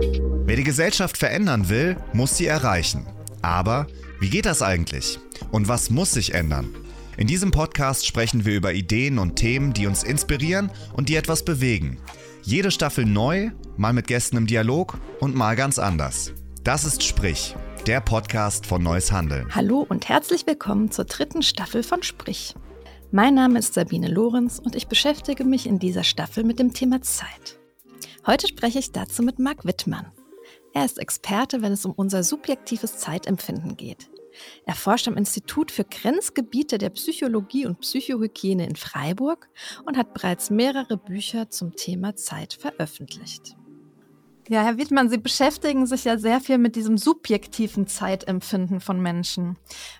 Wer die Gesellschaft verändern will, muss sie erreichen. Aber wie geht das eigentlich? Und was muss sich ändern? In diesem Podcast sprechen wir über Ideen und Themen, die uns inspirieren und die etwas bewegen. Jede Staffel neu, mal mit Gästen im Dialog und mal ganz anders. Das ist Sprich, der Podcast von Neues Handeln. Hallo und herzlich willkommen zur dritten Staffel von Sprich. Mein Name ist Sabine Lorenz und ich beschäftige mich in dieser Staffel mit dem Thema Zeit. Heute spreche ich dazu mit Marc Wittmann. Er ist Experte, wenn es um unser subjektives Zeitempfinden geht. Er forscht am Institut für Grenzgebiete der Psychologie und Psychohygiene in Freiburg und hat bereits mehrere Bücher zum Thema Zeit veröffentlicht. Ja, Herr Wittmann, Sie beschäftigen sich ja sehr viel mit diesem subjektiven Zeitempfinden von Menschen.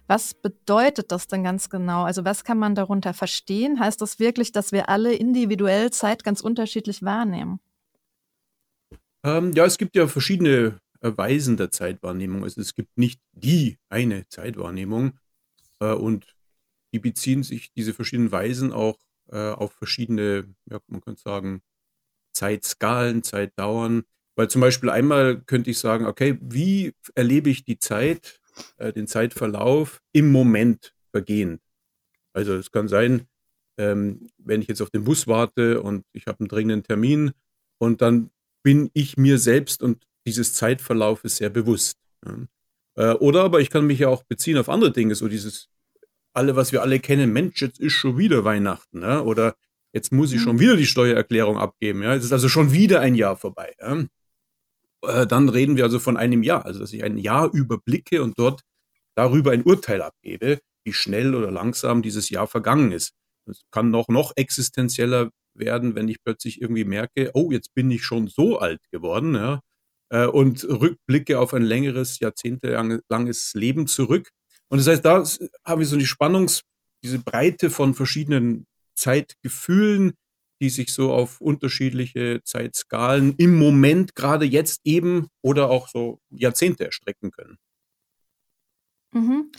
Was bedeutet das denn ganz genau? Also was kann man darunter verstehen? Heißt das wirklich, dass wir alle individuell Zeit ganz unterschiedlich wahrnehmen? Ähm, ja, es gibt ja verschiedene äh, Weisen der Zeitwahrnehmung. Also es gibt nicht die eine Zeitwahrnehmung äh, und die beziehen sich, diese verschiedenen Weisen, auch äh, auf verschiedene, ja, man könnte sagen, Zeitskalen, Zeitdauern. Weil zum Beispiel einmal könnte ich sagen, okay, wie erlebe ich die Zeit, äh, den Zeitverlauf im Moment vergehend? Also es kann sein, ähm, wenn ich jetzt auf den Bus warte und ich habe einen dringenden Termin und dann bin ich mir selbst und dieses Zeitverlaufes sehr bewusst. Ja. Äh, oder aber ich kann mich ja auch beziehen auf andere Dinge, so dieses alle, was wir alle kennen, Mensch, jetzt ist schon wieder Weihnachten, ja? oder jetzt muss ich mhm. schon wieder die Steuererklärung abgeben, ja, es ist also schon wieder ein Jahr vorbei. Ja? Äh, dann reden wir also von einem Jahr, also dass ich ein Jahr überblicke und dort darüber ein Urteil abgebe, wie schnell oder langsam dieses Jahr vergangen ist. Es kann noch, noch existenzieller werden, wenn ich plötzlich irgendwie merke, oh, jetzt bin ich schon so alt geworden, ja, äh, und rückblicke auf ein längeres, jahrzehntelanges Leben zurück. Und das heißt, da habe ich so die Spannungs, diese Breite von verschiedenen Zeitgefühlen, die sich so auf unterschiedliche Zeitskalen im Moment, gerade jetzt eben oder auch so Jahrzehnte erstrecken können. Mhm.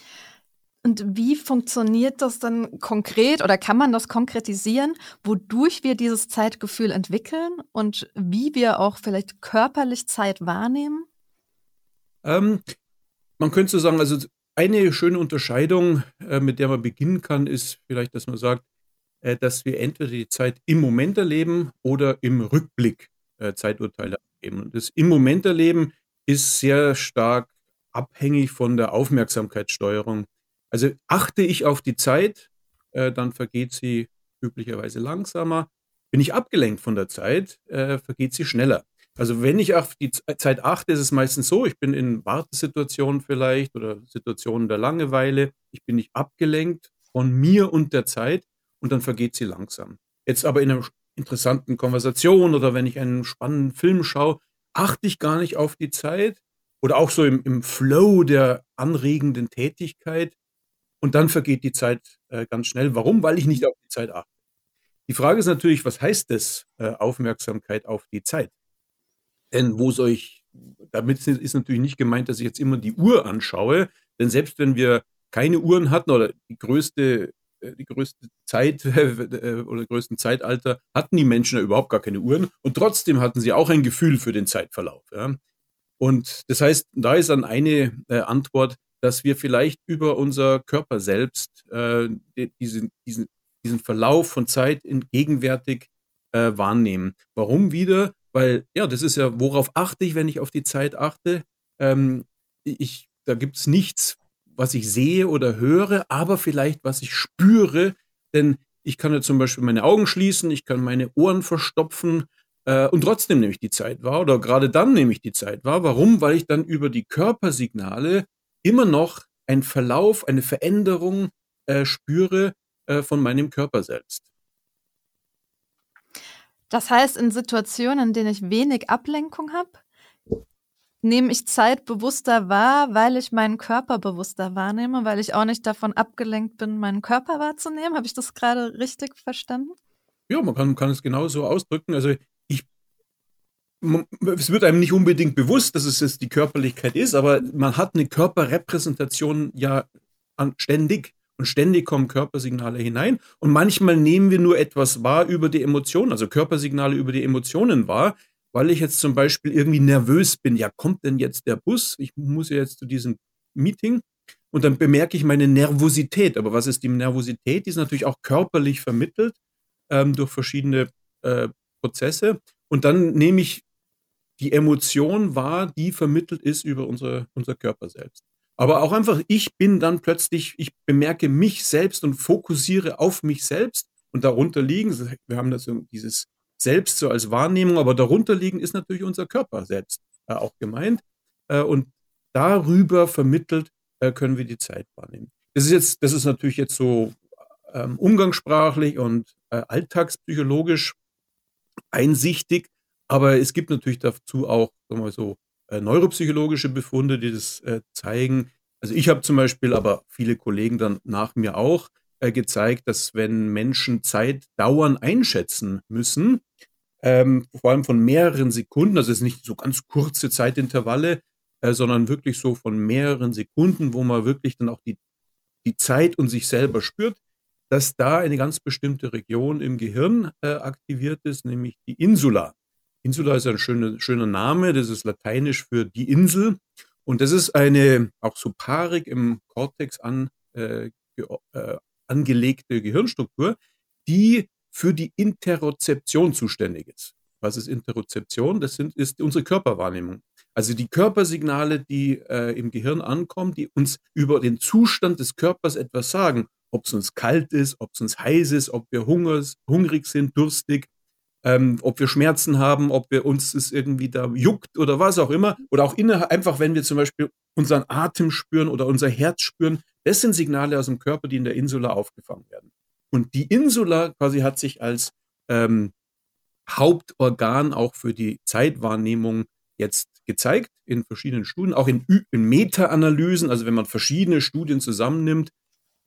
Und wie funktioniert das dann konkret oder kann man das konkretisieren, wodurch wir dieses Zeitgefühl entwickeln und wie wir auch vielleicht körperlich Zeit wahrnehmen? Ähm, man könnte so sagen, also eine schöne Unterscheidung, äh, mit der man beginnen kann, ist vielleicht, dass man sagt, äh, dass wir entweder die Zeit im Moment erleben oder im Rückblick äh, Zeiturteile abgeben. Und das im Moment erleben ist sehr stark abhängig von der Aufmerksamkeitssteuerung also achte ich auf die Zeit, äh, dann vergeht sie üblicherweise langsamer. Bin ich abgelenkt von der Zeit, äh, vergeht sie schneller. Also wenn ich auf die Zeit achte, ist es meistens so, ich bin in Wartesituationen vielleicht oder Situationen der Langeweile. Ich bin nicht abgelenkt von mir und der Zeit und dann vergeht sie langsam. Jetzt aber in einer interessanten Konversation oder wenn ich einen spannenden Film schaue, achte ich gar nicht auf die Zeit oder auch so im, im Flow der anregenden Tätigkeit und dann vergeht die Zeit äh, ganz schnell. Warum? Weil ich nicht auf die Zeit achte. Die Frage ist natürlich, was heißt das, äh, Aufmerksamkeit auf die Zeit? Denn wo soll ich, damit ist natürlich nicht gemeint, dass ich jetzt immer die Uhr anschaue, denn selbst wenn wir keine Uhren hatten oder die größte, äh, die größte Zeit äh, oder größten Zeitalter hatten die Menschen ja überhaupt gar keine Uhren und trotzdem hatten sie auch ein Gefühl für den Zeitverlauf. Ja? Und das heißt, da ist dann eine äh, Antwort, dass wir vielleicht über unser Körper selbst äh, diesen, diesen, diesen Verlauf von Zeit in gegenwärtig äh, wahrnehmen. Warum wieder? Weil, ja, das ist ja, worauf achte ich, wenn ich auf die Zeit achte? Ähm, ich, da gibt es nichts, was ich sehe oder höre, aber vielleicht, was ich spüre. Denn ich kann ja zum Beispiel meine Augen schließen, ich kann meine Ohren verstopfen äh, und trotzdem nehme ich die Zeit wahr oder gerade dann nehme ich die Zeit wahr. Warum? Weil ich dann über die Körpersignale immer noch einen Verlauf, eine Veränderung äh, spüre äh, von meinem Körper selbst. Das heißt, in Situationen, in denen ich wenig Ablenkung habe, nehme ich Zeit bewusster wahr, weil ich meinen Körper bewusster wahrnehme, weil ich auch nicht davon abgelenkt bin, meinen Körper wahrzunehmen. Habe ich das gerade richtig verstanden? Ja, man kann, kann es genauso ausdrücken. Also es wird einem nicht unbedingt bewusst, dass es jetzt die Körperlichkeit ist, aber man hat eine Körperrepräsentation ja ständig. Und ständig kommen Körpersignale hinein. Und manchmal nehmen wir nur etwas wahr über die Emotionen, also Körpersignale über die Emotionen wahr. weil ich jetzt zum Beispiel irgendwie nervös bin. Ja, kommt denn jetzt der Bus? Ich muss ja jetzt zu diesem Meeting. Und dann bemerke ich meine Nervosität. Aber was ist die Nervosität? Die ist natürlich auch körperlich vermittelt ähm, durch verschiedene äh, Prozesse. Und dann nehme ich die Emotion wahr, die vermittelt ist über unsere, unser Körper selbst. Aber auch einfach, ich bin dann plötzlich, ich bemerke mich selbst und fokussiere auf mich selbst. Und darunter liegen, wir haben das dieses Selbst so als Wahrnehmung, aber darunter liegen ist natürlich unser Körper selbst äh, auch gemeint. Äh, und darüber vermittelt äh, können wir die Zeit wahrnehmen. Das ist jetzt, das ist natürlich jetzt so ähm, umgangssprachlich und äh, alltagspsychologisch einsichtig, aber es gibt natürlich dazu auch, sagen wir so, äh, neuropsychologische Befunde, die das äh, zeigen. Also ich habe zum Beispiel, aber viele Kollegen dann nach mir auch, äh, gezeigt, dass wenn Menschen Zeit dauern einschätzen müssen, ähm, vor allem von mehreren Sekunden, also es ist nicht so ganz kurze Zeitintervalle, äh, sondern wirklich so von mehreren Sekunden, wo man wirklich dann auch die, die Zeit und sich selber spürt, dass da eine ganz bestimmte Region im Gehirn äh, aktiviert ist, nämlich die Insula. Insula ist ein schöner, schöner Name, das ist lateinisch für die Insel. Und das ist eine auch so paarig im Kortex an, äh, äh, angelegte Gehirnstruktur, die für die Interozeption zuständig ist. Was ist Interozeption? Das sind, ist unsere Körperwahrnehmung. Also die Körpersignale, die äh, im Gehirn ankommen, die uns über den Zustand des Körpers etwas sagen. Ob es uns kalt ist, ob es uns heiß ist, ob wir hungers, hungrig sind, durstig, ähm, ob wir Schmerzen haben, ob wir uns es irgendwie da juckt oder was auch immer. Oder auch inne, einfach, wenn wir zum Beispiel unseren Atem spüren oder unser Herz spüren. Das sind Signale aus dem Körper, die in der Insula aufgefangen werden. Und die Insula quasi hat sich als ähm, Hauptorgan auch für die Zeitwahrnehmung jetzt gezeigt in verschiedenen Studien, auch in, in Meta-Analysen, also wenn man verschiedene Studien zusammennimmt.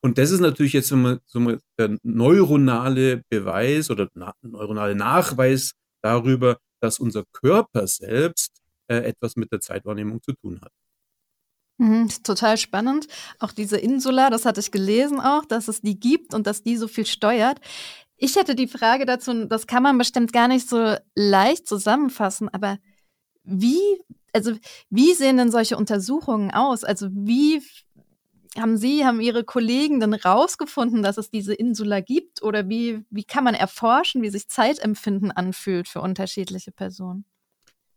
Und das ist natürlich jetzt so, so der neuronale Beweis oder na, neuronale Nachweis darüber, dass unser Körper selbst äh, etwas mit der Zeitwahrnehmung zu tun hat. Mhm, total spannend. Auch diese Insula, das hatte ich gelesen auch, dass es die gibt und dass die so viel steuert. Ich hätte die Frage dazu, das kann man bestimmt gar nicht so leicht zusammenfassen, aber wie, also wie sehen denn solche Untersuchungen aus? Also wie haben Sie, haben Ihre Kollegen denn rausgefunden, dass es diese Insula gibt? Oder wie, wie kann man erforschen, wie sich Zeitempfinden anfühlt für unterschiedliche Personen?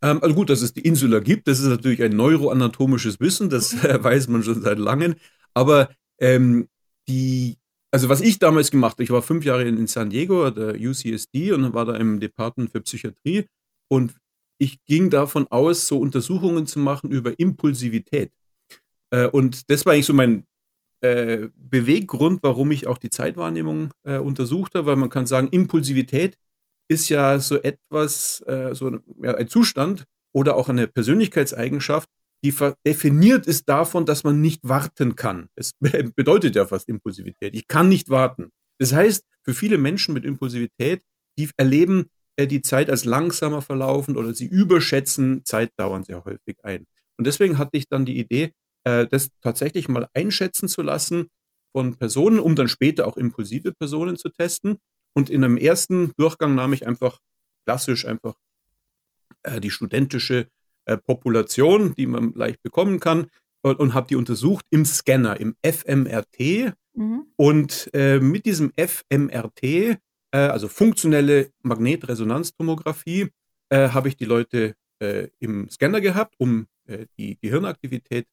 Ähm, also gut, dass es die Insula gibt, das ist natürlich ein neuroanatomisches Wissen, das äh, weiß man schon seit langem. Aber ähm, die, also was ich damals gemacht habe, ich war fünf Jahre in, in San Diego, der UCSD, und war da im Department für Psychiatrie. Und ich ging davon aus, so Untersuchungen zu machen über Impulsivität. Äh, und das war eigentlich so mein äh, Beweggrund, warum ich auch die Zeitwahrnehmung äh, untersucht habe, weil man kann sagen, Impulsivität ist ja so etwas, äh, so ja, ein Zustand oder auch eine Persönlichkeitseigenschaft, die definiert ist davon, dass man nicht warten kann. Es bedeutet ja fast Impulsivität. Ich kann nicht warten. Das heißt, für viele Menschen mit Impulsivität, die erleben äh, die Zeit als langsamer verlaufen oder sie überschätzen Zeitdauern sehr häufig ein. Und deswegen hatte ich dann die Idee, äh, das tatsächlich mal einschätzen zu lassen von Personen, um dann später auch impulsive Personen zu testen. Und in einem ersten Durchgang nahm ich einfach klassisch einfach äh, die studentische äh, Population, die man leicht bekommen kann, und, und habe die untersucht im Scanner, im FMRT. Mhm. Und äh, mit diesem FMRT, äh, also funktionelle Magnetresonanztomographie, äh, habe ich die Leute im Scanner gehabt, um die Gehirnaktivität,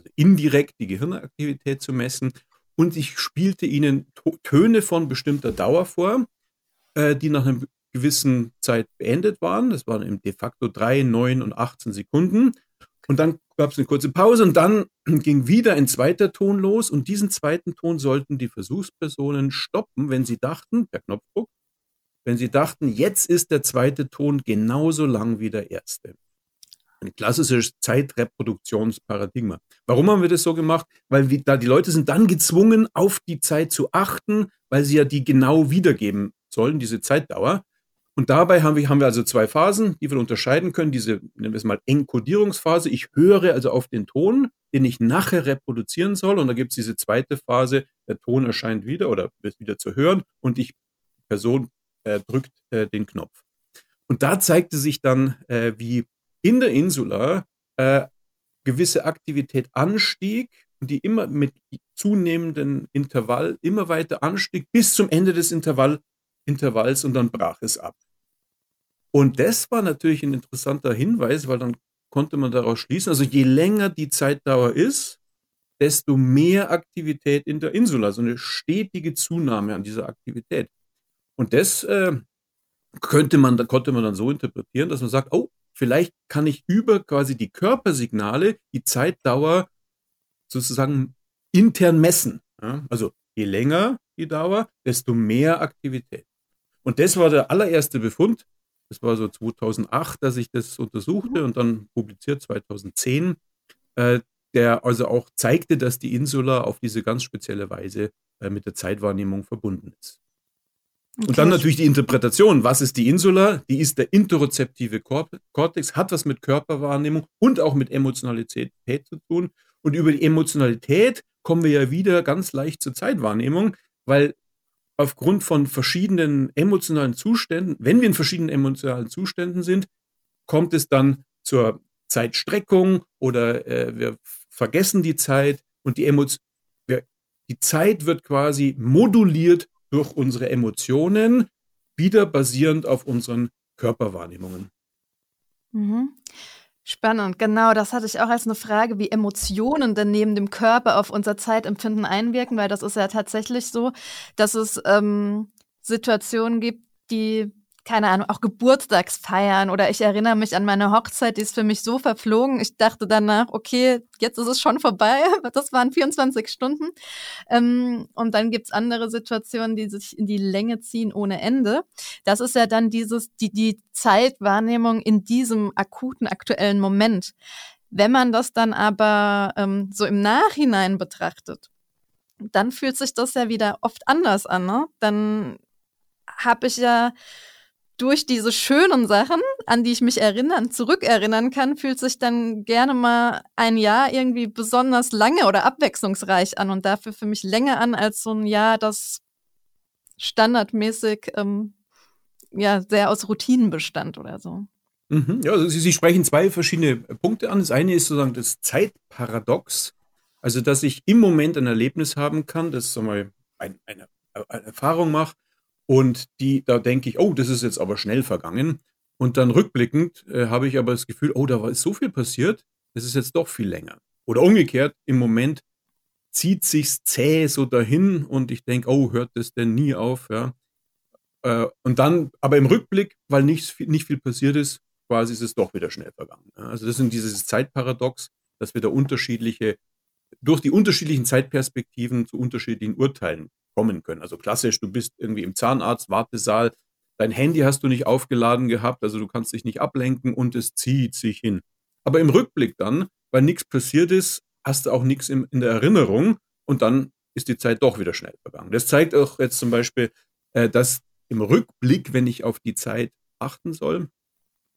also indirekt die Gehirnaktivität zu messen und ich spielte ihnen Töne von bestimmter Dauer vor, äh, die nach einer gewissen Zeit beendet waren. Das waren de facto 3, 9 und 18 Sekunden. Und dann gab es eine kurze Pause und dann ging wieder ein zweiter Ton los und diesen zweiten Ton sollten die Versuchspersonen stoppen, wenn sie dachten, per Knopfdruck, wenn sie dachten, jetzt ist der zweite Ton genauso lang wie der erste. Ein klassisches Zeitreproduktionsparadigma. Warum haben wir das so gemacht? Weil wir, da die Leute sind dann gezwungen, auf die Zeit zu achten, weil sie ja die genau wiedergeben sollen, diese Zeitdauer. Und dabei haben wir, haben wir also zwei Phasen, die wir unterscheiden können. Diese, nennen wir es mal Enkodierungsphase. Ich höre also auf den Ton, den ich nachher reproduzieren soll. Und da gibt es diese zweite Phase, der Ton erscheint wieder oder wird wieder zu hören und die Person äh, drückt äh, den Knopf. Und da zeigte sich dann, äh, wie in der Insula äh, gewisse Aktivität anstieg und die immer mit zunehmendem Intervall immer weiter anstieg bis zum Ende des Intervall, Intervalls und dann brach es ab. Und das war natürlich ein interessanter Hinweis, weil dann konnte man daraus schließen, also je länger die Zeitdauer ist, desto mehr Aktivität in der Insula, so also eine stetige Zunahme an dieser Aktivität. Und das äh, könnte man, konnte man dann so interpretieren, dass man sagt, oh, vielleicht kann ich über quasi die Körpersignale die Zeitdauer sozusagen intern messen. Ja? Also je länger die Dauer, desto mehr Aktivität. Und das war der allererste Befund. Das war so 2008, dass ich das untersuchte und dann publiziert 2010, äh, der also auch zeigte, dass die Insula auf diese ganz spezielle Weise äh, mit der Zeitwahrnehmung verbunden ist. Okay. Und dann natürlich die Interpretation. Was ist die Insula? Die ist der interozeptive Kortex, hat was mit Körperwahrnehmung und auch mit Emotionalität zu tun. Und über die Emotionalität kommen wir ja wieder ganz leicht zur Zeitwahrnehmung, weil aufgrund von verschiedenen emotionalen Zuständen, wenn wir in verschiedenen emotionalen Zuständen sind, kommt es dann zur Zeitstreckung oder äh, wir vergessen die Zeit und die Emotion, die Zeit wird quasi moduliert durch unsere Emotionen, wieder basierend auf unseren Körperwahrnehmungen. Mhm. Spannend, genau. Das hatte ich auch als eine Frage, wie Emotionen denn neben dem Körper auf unser Zeitempfinden einwirken, weil das ist ja tatsächlich so, dass es ähm, Situationen gibt, die keine Ahnung, auch Geburtstagsfeiern oder ich erinnere mich an meine Hochzeit, die ist für mich so verflogen. Ich dachte danach, okay, jetzt ist es schon vorbei. Das waren 24 Stunden. Ähm, und dann gibt's andere Situationen, die sich in die Länge ziehen ohne Ende. Das ist ja dann dieses, die, die Zeitwahrnehmung in diesem akuten, aktuellen Moment. Wenn man das dann aber ähm, so im Nachhinein betrachtet, dann fühlt sich das ja wieder oft anders an. Ne? Dann habe ich ja durch diese schönen Sachen, an die ich mich erinnern, zurückerinnern kann, fühlt sich dann gerne mal ein Jahr irgendwie besonders lange oder abwechslungsreich an und dafür für mich länger an als so ein Jahr, das standardmäßig ähm, ja sehr aus Routinen bestand oder so. Mhm, ja, also Sie, Sie sprechen zwei verschiedene Punkte an. Das eine ist sozusagen das Zeitparadox, also dass ich im Moment ein Erlebnis haben kann, das so mal ein, eine, eine Erfahrung mache und die, da denke ich, oh, das ist jetzt aber schnell vergangen. Und dann rückblickend äh, habe ich aber das Gefühl, oh, da war so viel passiert, das ist jetzt doch viel länger. Oder umgekehrt, im Moment zieht sich's zäh so dahin und ich denke, oh, hört das denn nie auf, ja. Äh, und dann, aber im Rückblick, weil nicht, nicht viel passiert ist, quasi ist es doch wieder schnell vergangen. Ja. Also das sind dieses Zeitparadox, dass wir da unterschiedliche, durch die unterschiedlichen Zeitperspektiven zu unterschiedlichen Urteilen kommen können. Also klassisch, du bist irgendwie im Zahnarzt-Wartesaal, dein Handy hast du nicht aufgeladen gehabt, also du kannst dich nicht ablenken und es zieht sich hin. Aber im Rückblick dann, weil nichts passiert ist, hast du auch nichts in, in der Erinnerung und dann ist die Zeit doch wieder schnell vergangen. Das zeigt auch jetzt zum Beispiel, äh, dass im Rückblick, wenn ich auf die Zeit achten soll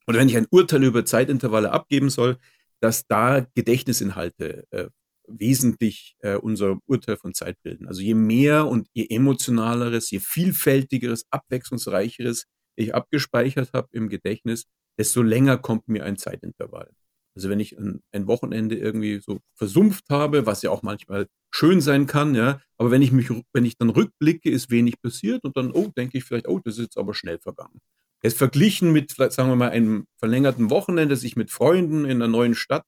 oder wenn ich ein Urteil über Zeitintervalle abgeben soll, dass da Gedächtnisinhalte äh, wesentlich äh, unser Urteil von Zeit bilden. Also je mehr und je emotionaleres, je vielfältigeres, abwechslungsreicheres ich abgespeichert habe im Gedächtnis, desto länger kommt mir ein Zeitintervall. Also wenn ich ein, ein, Wochenende irgendwie so versumpft habe, was ja auch manchmal schön sein kann, ja, aber wenn ich mich, wenn ich dann rückblicke, ist wenig passiert und dann, oh, denke ich vielleicht, oh, das ist jetzt aber schnell vergangen. Jetzt verglichen mit, sagen wir mal, einem verlängerten Wochenende, das ich mit Freunden in einer neuen Stadt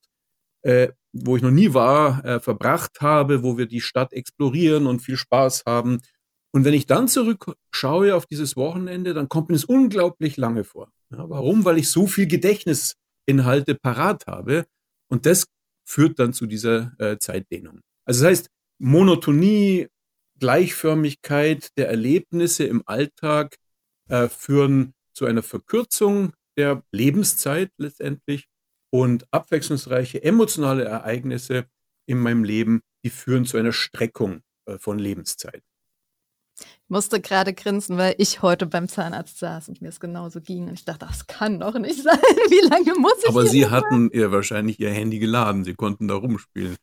äh, wo ich noch nie war, äh, verbracht habe, wo wir die Stadt explorieren und viel Spaß haben. Und wenn ich dann zurückschaue auf dieses Wochenende, dann kommt mir es unglaublich lange vor. Ja, warum? Weil ich so viel Gedächtnisinhalte parat habe. Und das führt dann zu dieser äh, Zeitdehnung. Also das heißt, Monotonie, Gleichförmigkeit der Erlebnisse im Alltag äh, führen zu einer Verkürzung der Lebenszeit letztendlich und abwechslungsreiche emotionale Ereignisse in meinem Leben, die führen zu einer Streckung äh, von Lebenszeit. Ich musste gerade grinsen, weil ich heute beim Zahnarzt saß und mir es genauso ging. Und ich dachte, das kann doch nicht sein. Wie lange muss ich Aber Sie hatten ihr wahrscheinlich Ihr Handy geladen. Sie konnten da rumspielen.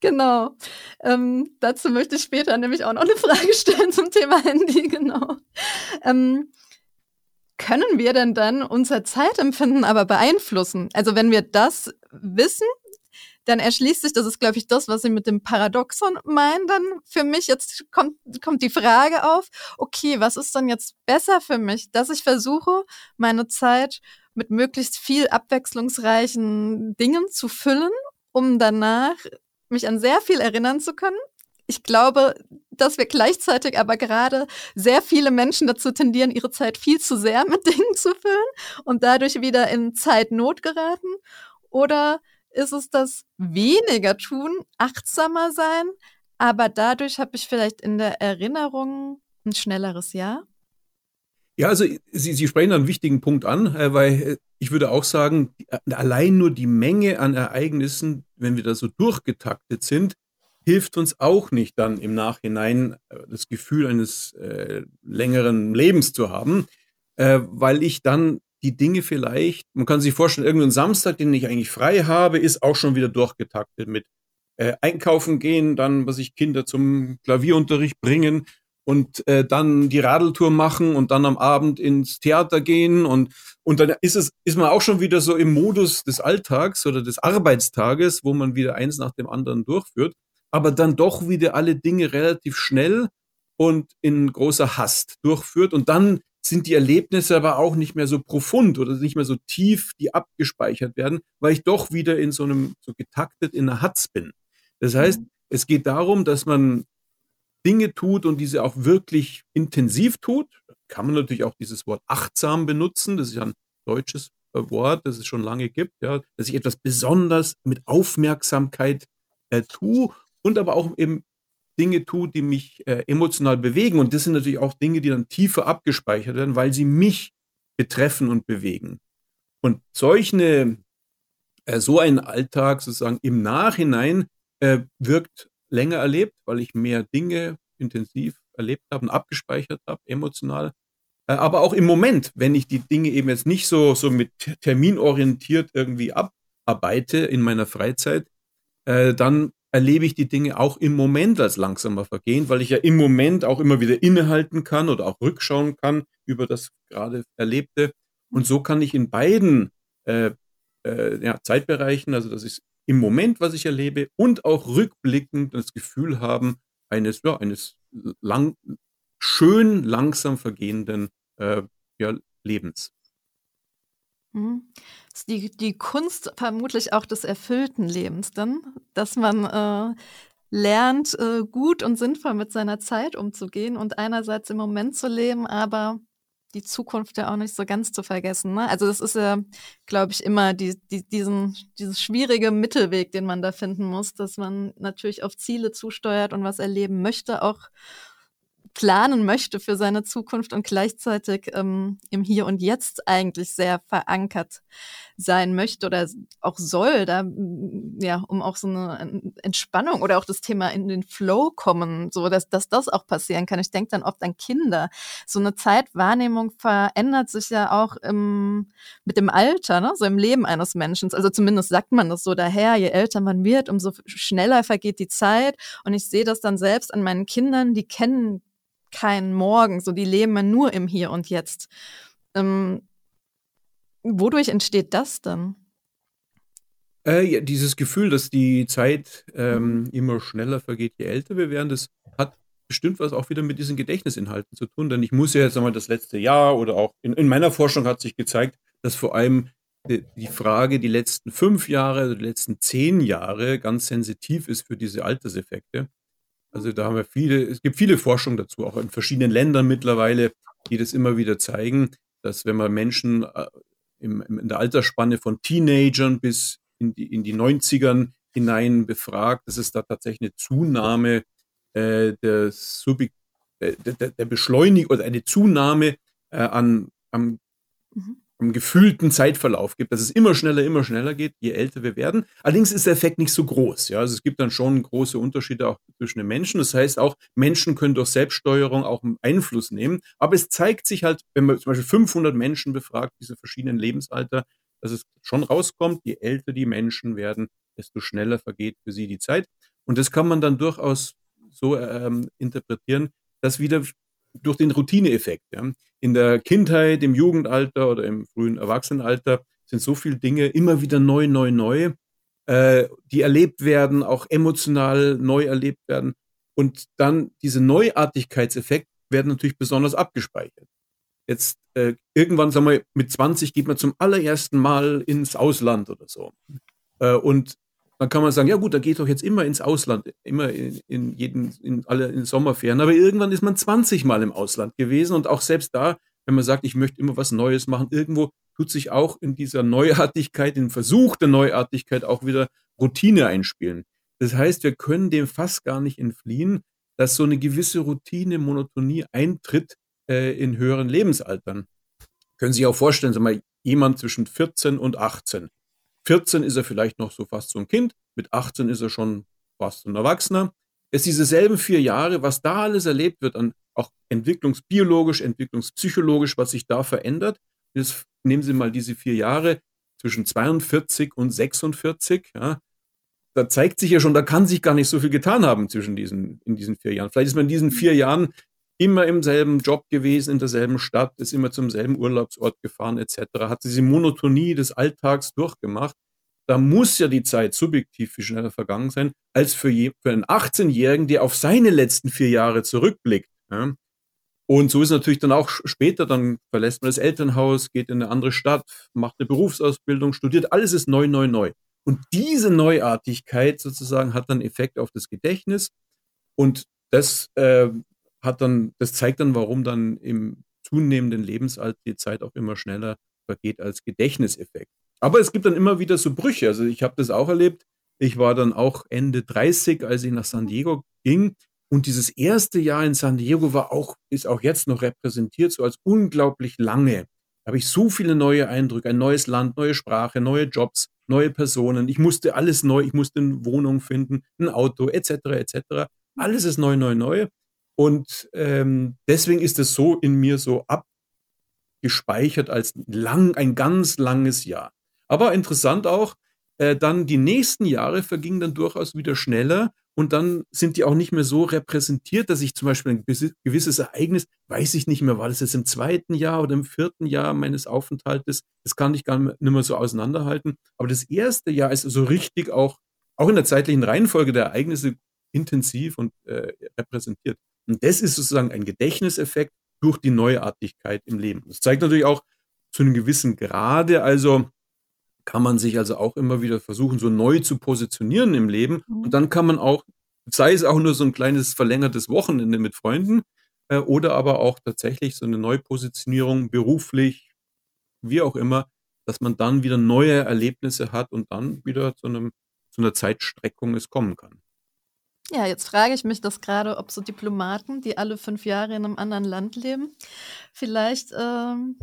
Genau. Ähm, dazu möchte ich später nämlich auch noch eine Frage stellen zum Thema Handy, genau. Ähm, können wir denn dann unser Zeitempfinden aber beeinflussen? Also wenn wir das wissen, dann erschließt sich, das ist, glaube ich, das, was Sie mit dem Paradoxon meinen, dann für mich. Jetzt kommt, kommt die Frage auf, okay, was ist dann jetzt besser für mich? Dass ich versuche, meine Zeit mit möglichst viel abwechslungsreichen Dingen zu füllen, um danach mich an sehr viel erinnern zu können. Ich glaube, dass wir gleichzeitig aber gerade sehr viele Menschen dazu tendieren, ihre Zeit viel zu sehr mit Dingen zu füllen und dadurch wieder in Zeitnot geraten. Oder ist es das weniger tun, achtsamer sein, aber dadurch habe ich vielleicht in der Erinnerung ein schnelleres Jahr? Ja, also Sie, Sie sprechen einen wichtigen Punkt an, äh, weil äh, ich würde auch sagen, äh, allein nur die Menge an Ereignissen, wenn wir da so durchgetaktet sind, hilft uns auch nicht dann im Nachhinein das Gefühl eines äh, längeren Lebens zu haben, äh, weil ich dann die Dinge vielleicht, man kann sich vorstellen, irgendein Samstag, den ich eigentlich frei habe, ist auch schon wieder durchgetaktet mit äh, Einkaufen gehen, dann, was ich Kinder zum Klavierunterricht bringen und äh, dann die Radeltour machen und dann am Abend ins Theater gehen und, und dann ist es, ist man auch schon wieder so im Modus des Alltags oder des Arbeitstages, wo man wieder eins nach dem anderen durchführt, aber dann doch wieder alle Dinge relativ schnell und in großer Hast durchführt und dann sind die Erlebnisse aber auch nicht mehr so profund oder nicht mehr so tief, die abgespeichert werden, weil ich doch wieder in so einem, so getaktet in einer Hatz bin. Das heißt, mhm. es geht darum, dass man Dinge tut und diese auch wirklich intensiv tut. Kann man natürlich auch dieses Wort achtsam benutzen. Das ist ja ein deutsches äh, Wort, das es schon lange gibt, ja, dass ich etwas besonders mit Aufmerksamkeit äh, tue und aber auch eben Dinge tue, die mich äh, emotional bewegen. Und das sind natürlich auch Dinge, die dann tiefer abgespeichert werden, weil sie mich betreffen und bewegen. Und solche, äh, so ein Alltag sozusagen im Nachhinein äh, wirkt länger erlebt, weil ich mehr Dinge intensiv erlebt habe und abgespeichert habe, emotional. Äh, aber auch im Moment, wenn ich die Dinge eben jetzt nicht so, so mit terminorientiert irgendwie abarbeite in meiner Freizeit, äh, dann erlebe ich die Dinge auch im Moment als langsamer vergehen, weil ich ja im Moment auch immer wieder innehalten kann oder auch rückschauen kann über das gerade Erlebte. Und so kann ich in beiden äh, äh, ja, Zeitbereichen, also das ist im Moment, was ich erlebe, und auch rückblickend das Gefühl haben eines, ja, eines lang, schön langsam vergehenden äh, ja, Lebens. Mhm. Die, die Kunst vermutlich auch des erfüllten Lebens dann, dass man äh, lernt, äh, gut und sinnvoll mit seiner Zeit umzugehen und einerseits im Moment zu leben, aber die Zukunft ja auch nicht so ganz zu vergessen. Ne? Also das ist ja, glaube ich, immer die, die, diesen, dieses schwierige Mittelweg, den man da finden muss, dass man natürlich auf Ziele zusteuert und was erleben möchte, auch planen möchte für seine Zukunft und gleichzeitig ähm, im Hier und Jetzt eigentlich sehr verankert sein möchte oder auch soll, da ja, um auch so eine Entspannung oder auch das Thema in den Flow kommen, so dass, dass das auch passieren kann. Ich denke dann oft an Kinder. So eine Zeitwahrnehmung verändert sich ja auch im, mit dem Alter, ne? so im Leben eines Menschen. Also zumindest sagt man das so daher, je älter man wird, umso schneller vergeht die Zeit. Und ich sehe das dann selbst an meinen Kindern, die kennen kein Morgen, so die leben nur im Hier und Jetzt. Ähm, wodurch entsteht das dann? Äh, ja, dieses Gefühl, dass die Zeit ähm, immer schneller vergeht, je älter wir werden, das hat bestimmt was auch wieder mit diesen Gedächtnisinhalten zu tun. Denn ich muss ja jetzt einmal das letzte Jahr oder auch in, in meiner Forschung hat sich gezeigt, dass vor allem die, die Frage, die letzten fünf Jahre, die letzten zehn Jahre ganz sensitiv ist für diese Alterseffekte. Also da haben wir viele, es gibt viele Forschungen dazu, auch in verschiedenen Ländern mittlerweile, die das immer wieder zeigen, dass wenn man Menschen äh, im, in der Altersspanne von Teenagern bis in die, in die 90ern hinein befragt, dass es da tatsächlich eine Zunahme äh, der, Subik äh, der, der Beschleunigung oder eine Zunahme äh, an, am mhm einen gefühlten Zeitverlauf gibt, dass es immer schneller, immer schneller geht, je älter wir werden. Allerdings ist der Effekt nicht so groß. Ja? Also es gibt dann schon große Unterschiede auch zwischen den Menschen. Das heißt auch, Menschen können durch Selbststeuerung auch Einfluss nehmen. Aber es zeigt sich halt, wenn man zum Beispiel 500 Menschen befragt, diese verschiedenen Lebensalter, dass es schon rauskommt, je älter die Menschen werden, desto schneller vergeht für sie die Zeit. Und das kann man dann durchaus so ähm, interpretieren, dass wieder durch den Routineeffekt. Ja. In der Kindheit, im Jugendalter oder im frühen Erwachsenenalter sind so viele Dinge immer wieder neu, neu, neu, äh, die erlebt werden, auch emotional neu erlebt werden. Und dann diese Neuartigkeitseffekt werden natürlich besonders abgespeichert. Jetzt äh, irgendwann, sagen wir, mit 20 geht man zum allerersten Mal ins Ausland oder so. Äh, und dann kann man sagen, ja gut, da geht doch jetzt immer ins Ausland, immer in, in jeden, in alle in Sommerferien. Aber irgendwann ist man 20 Mal im Ausland gewesen und auch selbst da, wenn man sagt, ich möchte immer was Neues machen, irgendwo tut sich auch in dieser Neuartigkeit, im Versuch der Neuartigkeit auch wieder Routine einspielen. Das heißt, wir können dem fast gar nicht entfliehen, dass so eine gewisse Routine, Monotonie eintritt äh, in höheren Lebensaltern. Können Sie sich auch vorstellen, sagen wir, jemand zwischen 14 und 18 14 ist er vielleicht noch so fast so ein Kind, mit 18 ist er schon fast ein Erwachsener. Es diese selben vier Jahre, was da alles erlebt wird, an auch entwicklungsbiologisch, entwicklungspsychologisch, was sich da verändert. Jetzt nehmen Sie mal diese vier Jahre zwischen 42 und 46. Ja, da zeigt sich ja schon, da kann sich gar nicht so viel getan haben zwischen diesen, in diesen vier Jahren. Vielleicht ist man in diesen vier Jahren immer im selben Job gewesen, in derselben Stadt, ist immer zum selben Urlaubsort gefahren etc., hat diese Monotonie des Alltags durchgemacht. Da muss ja die Zeit subjektiv viel schneller vergangen sein, als für, je, für einen 18-Jährigen, der auf seine letzten vier Jahre zurückblickt. Ja. Und so ist natürlich dann auch später, dann verlässt man das Elternhaus, geht in eine andere Stadt, macht eine Berufsausbildung, studiert, alles ist neu, neu, neu. Und diese Neuartigkeit sozusagen hat dann Effekt auf das Gedächtnis. Und das äh, hat dann, das zeigt dann, warum dann im zunehmenden Lebensalter die Zeit auch immer schneller vergeht als Gedächtniseffekt. Aber es gibt dann immer wieder so Brüche. Also ich habe das auch erlebt. Ich war dann auch Ende 30, als ich nach San Diego ging. Und dieses erste Jahr in San Diego war auch, ist auch jetzt noch repräsentiert, so als unglaublich lange. Da habe ich so viele neue Eindrücke, ein neues Land, neue Sprache, neue Jobs, neue Personen. Ich musste alles neu, ich musste eine Wohnung finden, ein Auto, etc., etc. Alles ist neu, neu, neu. Und ähm, deswegen ist es so in mir so abgespeichert als lang, ein ganz langes Jahr. Aber interessant auch, äh, dann die nächsten Jahre vergingen dann durchaus wieder schneller und dann sind die auch nicht mehr so repräsentiert, dass ich zum Beispiel ein gewisses Ereignis, weiß ich nicht mehr, war das jetzt im zweiten Jahr oder im vierten Jahr meines Aufenthaltes, das kann ich gar nicht mehr so auseinanderhalten. Aber das erste Jahr ist so also richtig auch, auch in der zeitlichen Reihenfolge der Ereignisse intensiv und äh, repräsentiert. Und das ist sozusagen ein Gedächtniseffekt durch die Neuartigkeit im Leben. Das zeigt natürlich auch zu einem gewissen Grade, also kann man sich also auch immer wieder versuchen, so neu zu positionieren im Leben. Mhm. Und dann kann man auch, sei es auch nur so ein kleines verlängertes Wochenende mit Freunden äh, oder aber auch tatsächlich so eine Neupositionierung beruflich, wie auch immer, dass man dann wieder neue Erlebnisse hat und dann wieder zu, einem, zu einer Zeitstreckung es kommen kann. Ja, jetzt frage ich mich das gerade, ob so Diplomaten, die alle fünf Jahre in einem anderen Land leben, vielleicht, ähm,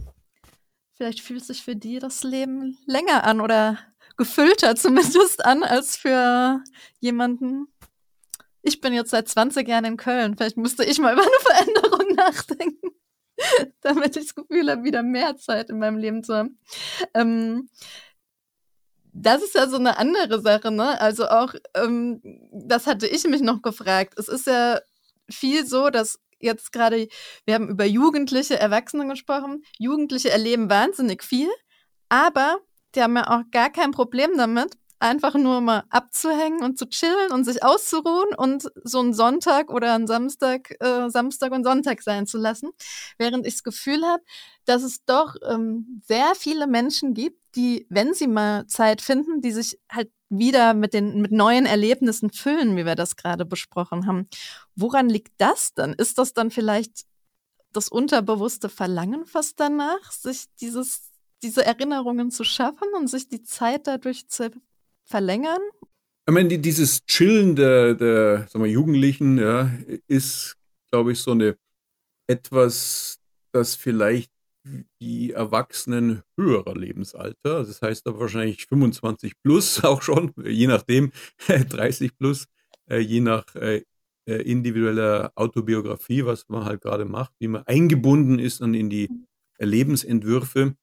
vielleicht fühlt sich für die das Leben länger an oder gefüllter zumindest an als für jemanden. Ich bin jetzt seit 20 Jahren in Köln. Vielleicht müsste ich mal über eine Veränderung nachdenken, damit ich das Gefühl habe, wieder mehr Zeit in meinem Leben zu haben. Ähm, das ist ja so eine andere Sache, ne? Also auch, ähm, das hatte ich mich noch gefragt. Es ist ja viel so, dass jetzt gerade, wir haben über Jugendliche, Erwachsene gesprochen. Jugendliche erleben wahnsinnig viel, aber die haben ja auch gar kein Problem damit, einfach nur mal abzuhängen und zu chillen und sich auszuruhen und so einen Sonntag oder einen Samstag, äh, Samstag und Sonntag sein zu lassen. Während ich das Gefühl habe, dass es doch ähm, sehr viele Menschen gibt, die, wenn sie mal Zeit finden, die sich halt wieder mit den mit neuen Erlebnissen füllen, wie wir das gerade besprochen haben. Woran liegt das dann? Ist das dann vielleicht das unterbewusste Verlangen fast danach, sich dieses diese Erinnerungen zu schaffen und sich die Zeit dadurch zu verlängern? Ich meine, dieses Chillen der, der wir, Jugendlichen ja, ist, glaube ich, so eine etwas, das vielleicht die Erwachsenen höherer Lebensalter, das heißt aber wahrscheinlich 25 plus auch schon, je nachdem, 30 plus, äh, je nach äh, äh, individueller Autobiografie, was man halt gerade macht, wie man eingebunden ist dann in die Lebensentwürfe,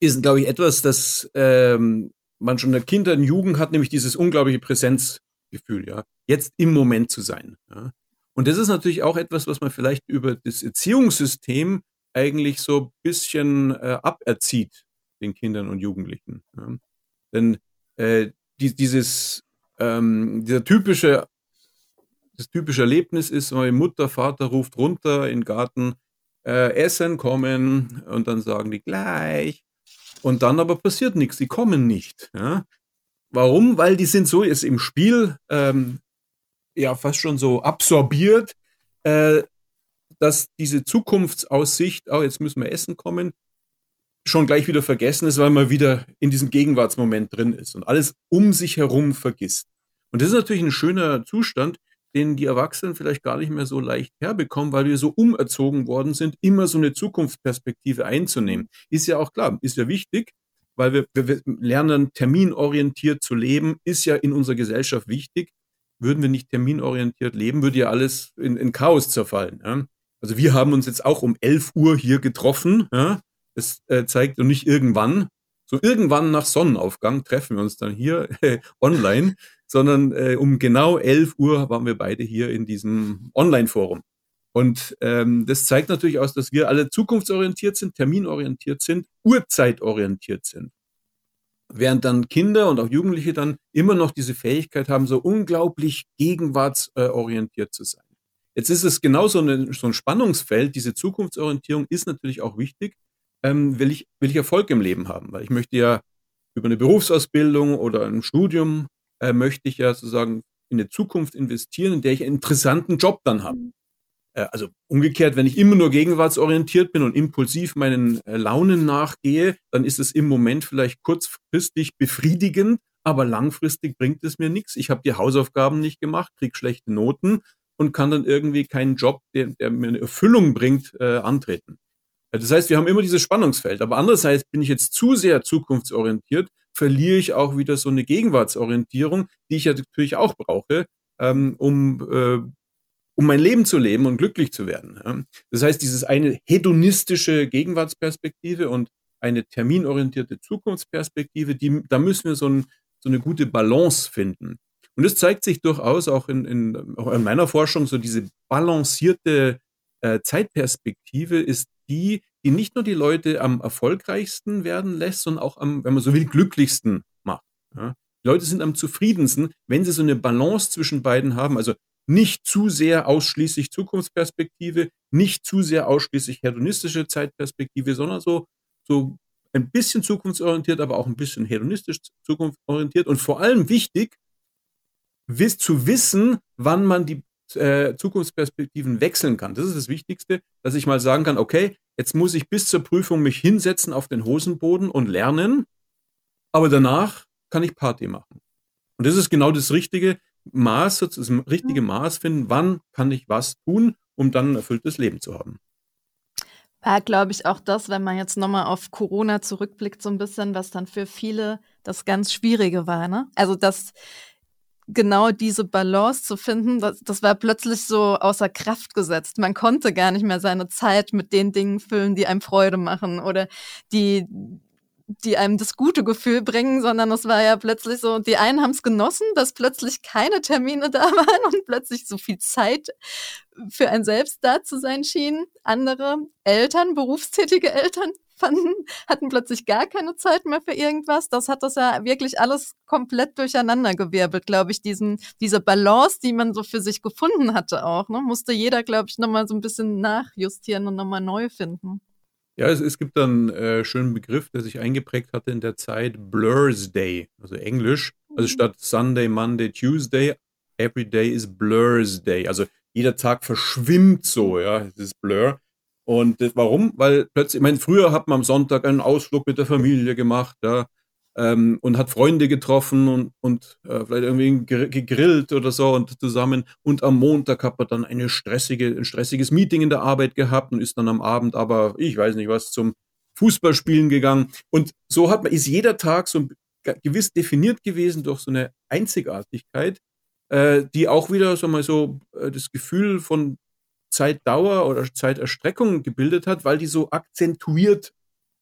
ist, glaube ich, etwas, das ähm, man schon in der Kindheit und Jugend hat, nämlich dieses unglaubliche Präsenzgefühl, ja, jetzt im Moment zu sein. Ja. Und das ist natürlich auch etwas, was man vielleicht über das Erziehungssystem eigentlich so ein bisschen äh, aberzieht, den Kindern und Jugendlichen. Ja. Denn äh, die, dieses, ähm, dieser typische, das typische Erlebnis ist, meine Mutter, Vater ruft runter in den Garten, äh, Essen kommen und dann sagen die gleich. Und dann aber passiert nichts, die kommen nicht. Ja. Warum? Weil die sind so ist im Spiel ähm, ja fast schon so absorbiert, äh, dass diese Zukunftsaussicht, oh, jetzt müssen wir essen kommen, schon gleich wieder vergessen ist, weil man wieder in diesem Gegenwartsmoment drin ist und alles um sich herum vergisst. Und das ist natürlich ein schöner Zustand, den die Erwachsenen vielleicht gar nicht mehr so leicht herbekommen, weil wir so umerzogen worden sind, immer so eine Zukunftsperspektive einzunehmen. Ist ja auch klar, ist ja wichtig, weil wir, wir lernen, terminorientiert zu leben, ist ja in unserer Gesellschaft wichtig. Würden wir nicht terminorientiert leben, würde ja alles in, in Chaos zerfallen. Ja? Also wir haben uns jetzt auch um 11 Uhr hier getroffen. Ja? Das äh, zeigt und nicht irgendwann. So irgendwann nach Sonnenaufgang treffen wir uns dann hier online, sondern äh, um genau 11 Uhr waren wir beide hier in diesem Online-Forum. Und ähm, das zeigt natürlich aus, dass wir alle zukunftsorientiert sind, terminorientiert sind, uhrzeitorientiert sind. Während dann Kinder und auch Jugendliche dann immer noch diese Fähigkeit haben, so unglaublich gegenwartsorientiert zu sein. Jetzt ist es genauso ein, so ein Spannungsfeld. Diese Zukunftsorientierung ist natürlich auch wichtig. Ähm, will, ich, will ich Erfolg im Leben haben? Weil ich möchte ja über eine Berufsausbildung oder ein Studium, äh, möchte ich ja sozusagen in eine Zukunft investieren, in der ich einen interessanten Job dann habe. Mhm. Äh, also umgekehrt, wenn ich immer nur gegenwartsorientiert bin und impulsiv meinen äh, Launen nachgehe, dann ist es im Moment vielleicht kurzfristig befriedigend, aber langfristig bringt es mir nichts. Ich habe die Hausaufgaben nicht gemacht, kriege schlechte Noten und kann dann irgendwie keinen Job, der, der mir eine Erfüllung bringt, äh, antreten. Das heißt, wir haben immer dieses Spannungsfeld. Aber andererseits bin ich jetzt zu sehr zukunftsorientiert, verliere ich auch wieder so eine Gegenwartsorientierung, die ich ja natürlich auch brauche, ähm, um äh, um mein Leben zu leben und glücklich zu werden. Ja. Das heißt, dieses eine hedonistische Gegenwartsperspektive und eine terminorientierte Zukunftsperspektive, die, da müssen wir so, ein, so eine gute Balance finden. Und das zeigt sich durchaus auch in, in, auch in meiner Forschung, so diese balancierte äh, Zeitperspektive ist die, die nicht nur die Leute am erfolgreichsten werden lässt, sondern auch am, wenn man so will, glücklichsten macht. Ja. Die Leute sind am zufriedensten, wenn sie so eine Balance zwischen beiden haben. Also nicht zu sehr ausschließlich Zukunftsperspektive, nicht zu sehr ausschließlich hedonistische Zeitperspektive, sondern so, so ein bisschen zukunftsorientiert, aber auch ein bisschen hedonistisch zukunftsorientiert und vor allem wichtig, wiss, zu wissen, wann man die äh, Zukunftsperspektiven wechseln kann. Das ist das Wichtigste, dass ich mal sagen kann, okay, jetzt muss ich bis zur Prüfung mich hinsetzen auf den Hosenboden und lernen, aber danach kann ich Party machen. Und das ist genau das Richtige, Maß, das richtige Maß finden, wann kann ich was tun, um dann ein erfülltes Leben zu haben. War, glaube ich, auch das, wenn man jetzt nochmal auf Corona zurückblickt, so ein bisschen, was dann für viele das ganz Schwierige war. Ne? Also, dass genau diese Balance zu finden, das, das war plötzlich so außer Kraft gesetzt. Man konnte gar nicht mehr seine Zeit mit den Dingen füllen, die einem Freude machen oder die, die einem das gute Gefühl bringen, sondern es war ja plötzlich so, die einen haben es genossen, dass plötzlich keine Termine da waren und plötzlich so viel Zeit für ein selbst da zu sein schien. Andere Eltern, berufstätige Eltern, fanden, hatten plötzlich gar keine Zeit mehr für irgendwas. Das hat das ja wirklich alles komplett durcheinander gewirbelt, glaube ich, diesen, diese Balance, die man so für sich gefunden hatte auch, ne, musste jeder, glaube ich, nochmal so ein bisschen nachjustieren und nochmal neu finden. Ja, es, es gibt einen äh, schönen Begriff, der sich eingeprägt hatte in der Zeit, Blur's Day, also Englisch. Also mhm. statt Sunday, Monday, Tuesday, every day is Blur's Day. Also jeder Tag verschwimmt so, ja, das ist Blur. Und das, warum? Weil plötzlich, ich meine, früher hat man am Sonntag einen Ausflug mit der Familie gemacht, ja, ähm, und hat Freunde getroffen und, und äh, vielleicht irgendwie gegrillt oder so und zusammen. Und am Montag hat man dann eine stressige, ein stressiges Meeting in der Arbeit gehabt und ist dann am Abend aber, ich weiß nicht was, zum Fußballspielen gegangen. Und so hat man, ist jeder Tag so gewiss definiert gewesen durch so eine Einzigartigkeit, äh, die auch wieder so mal so äh, das Gefühl von Zeitdauer oder Zeiterstreckung gebildet hat, weil die so akzentuiert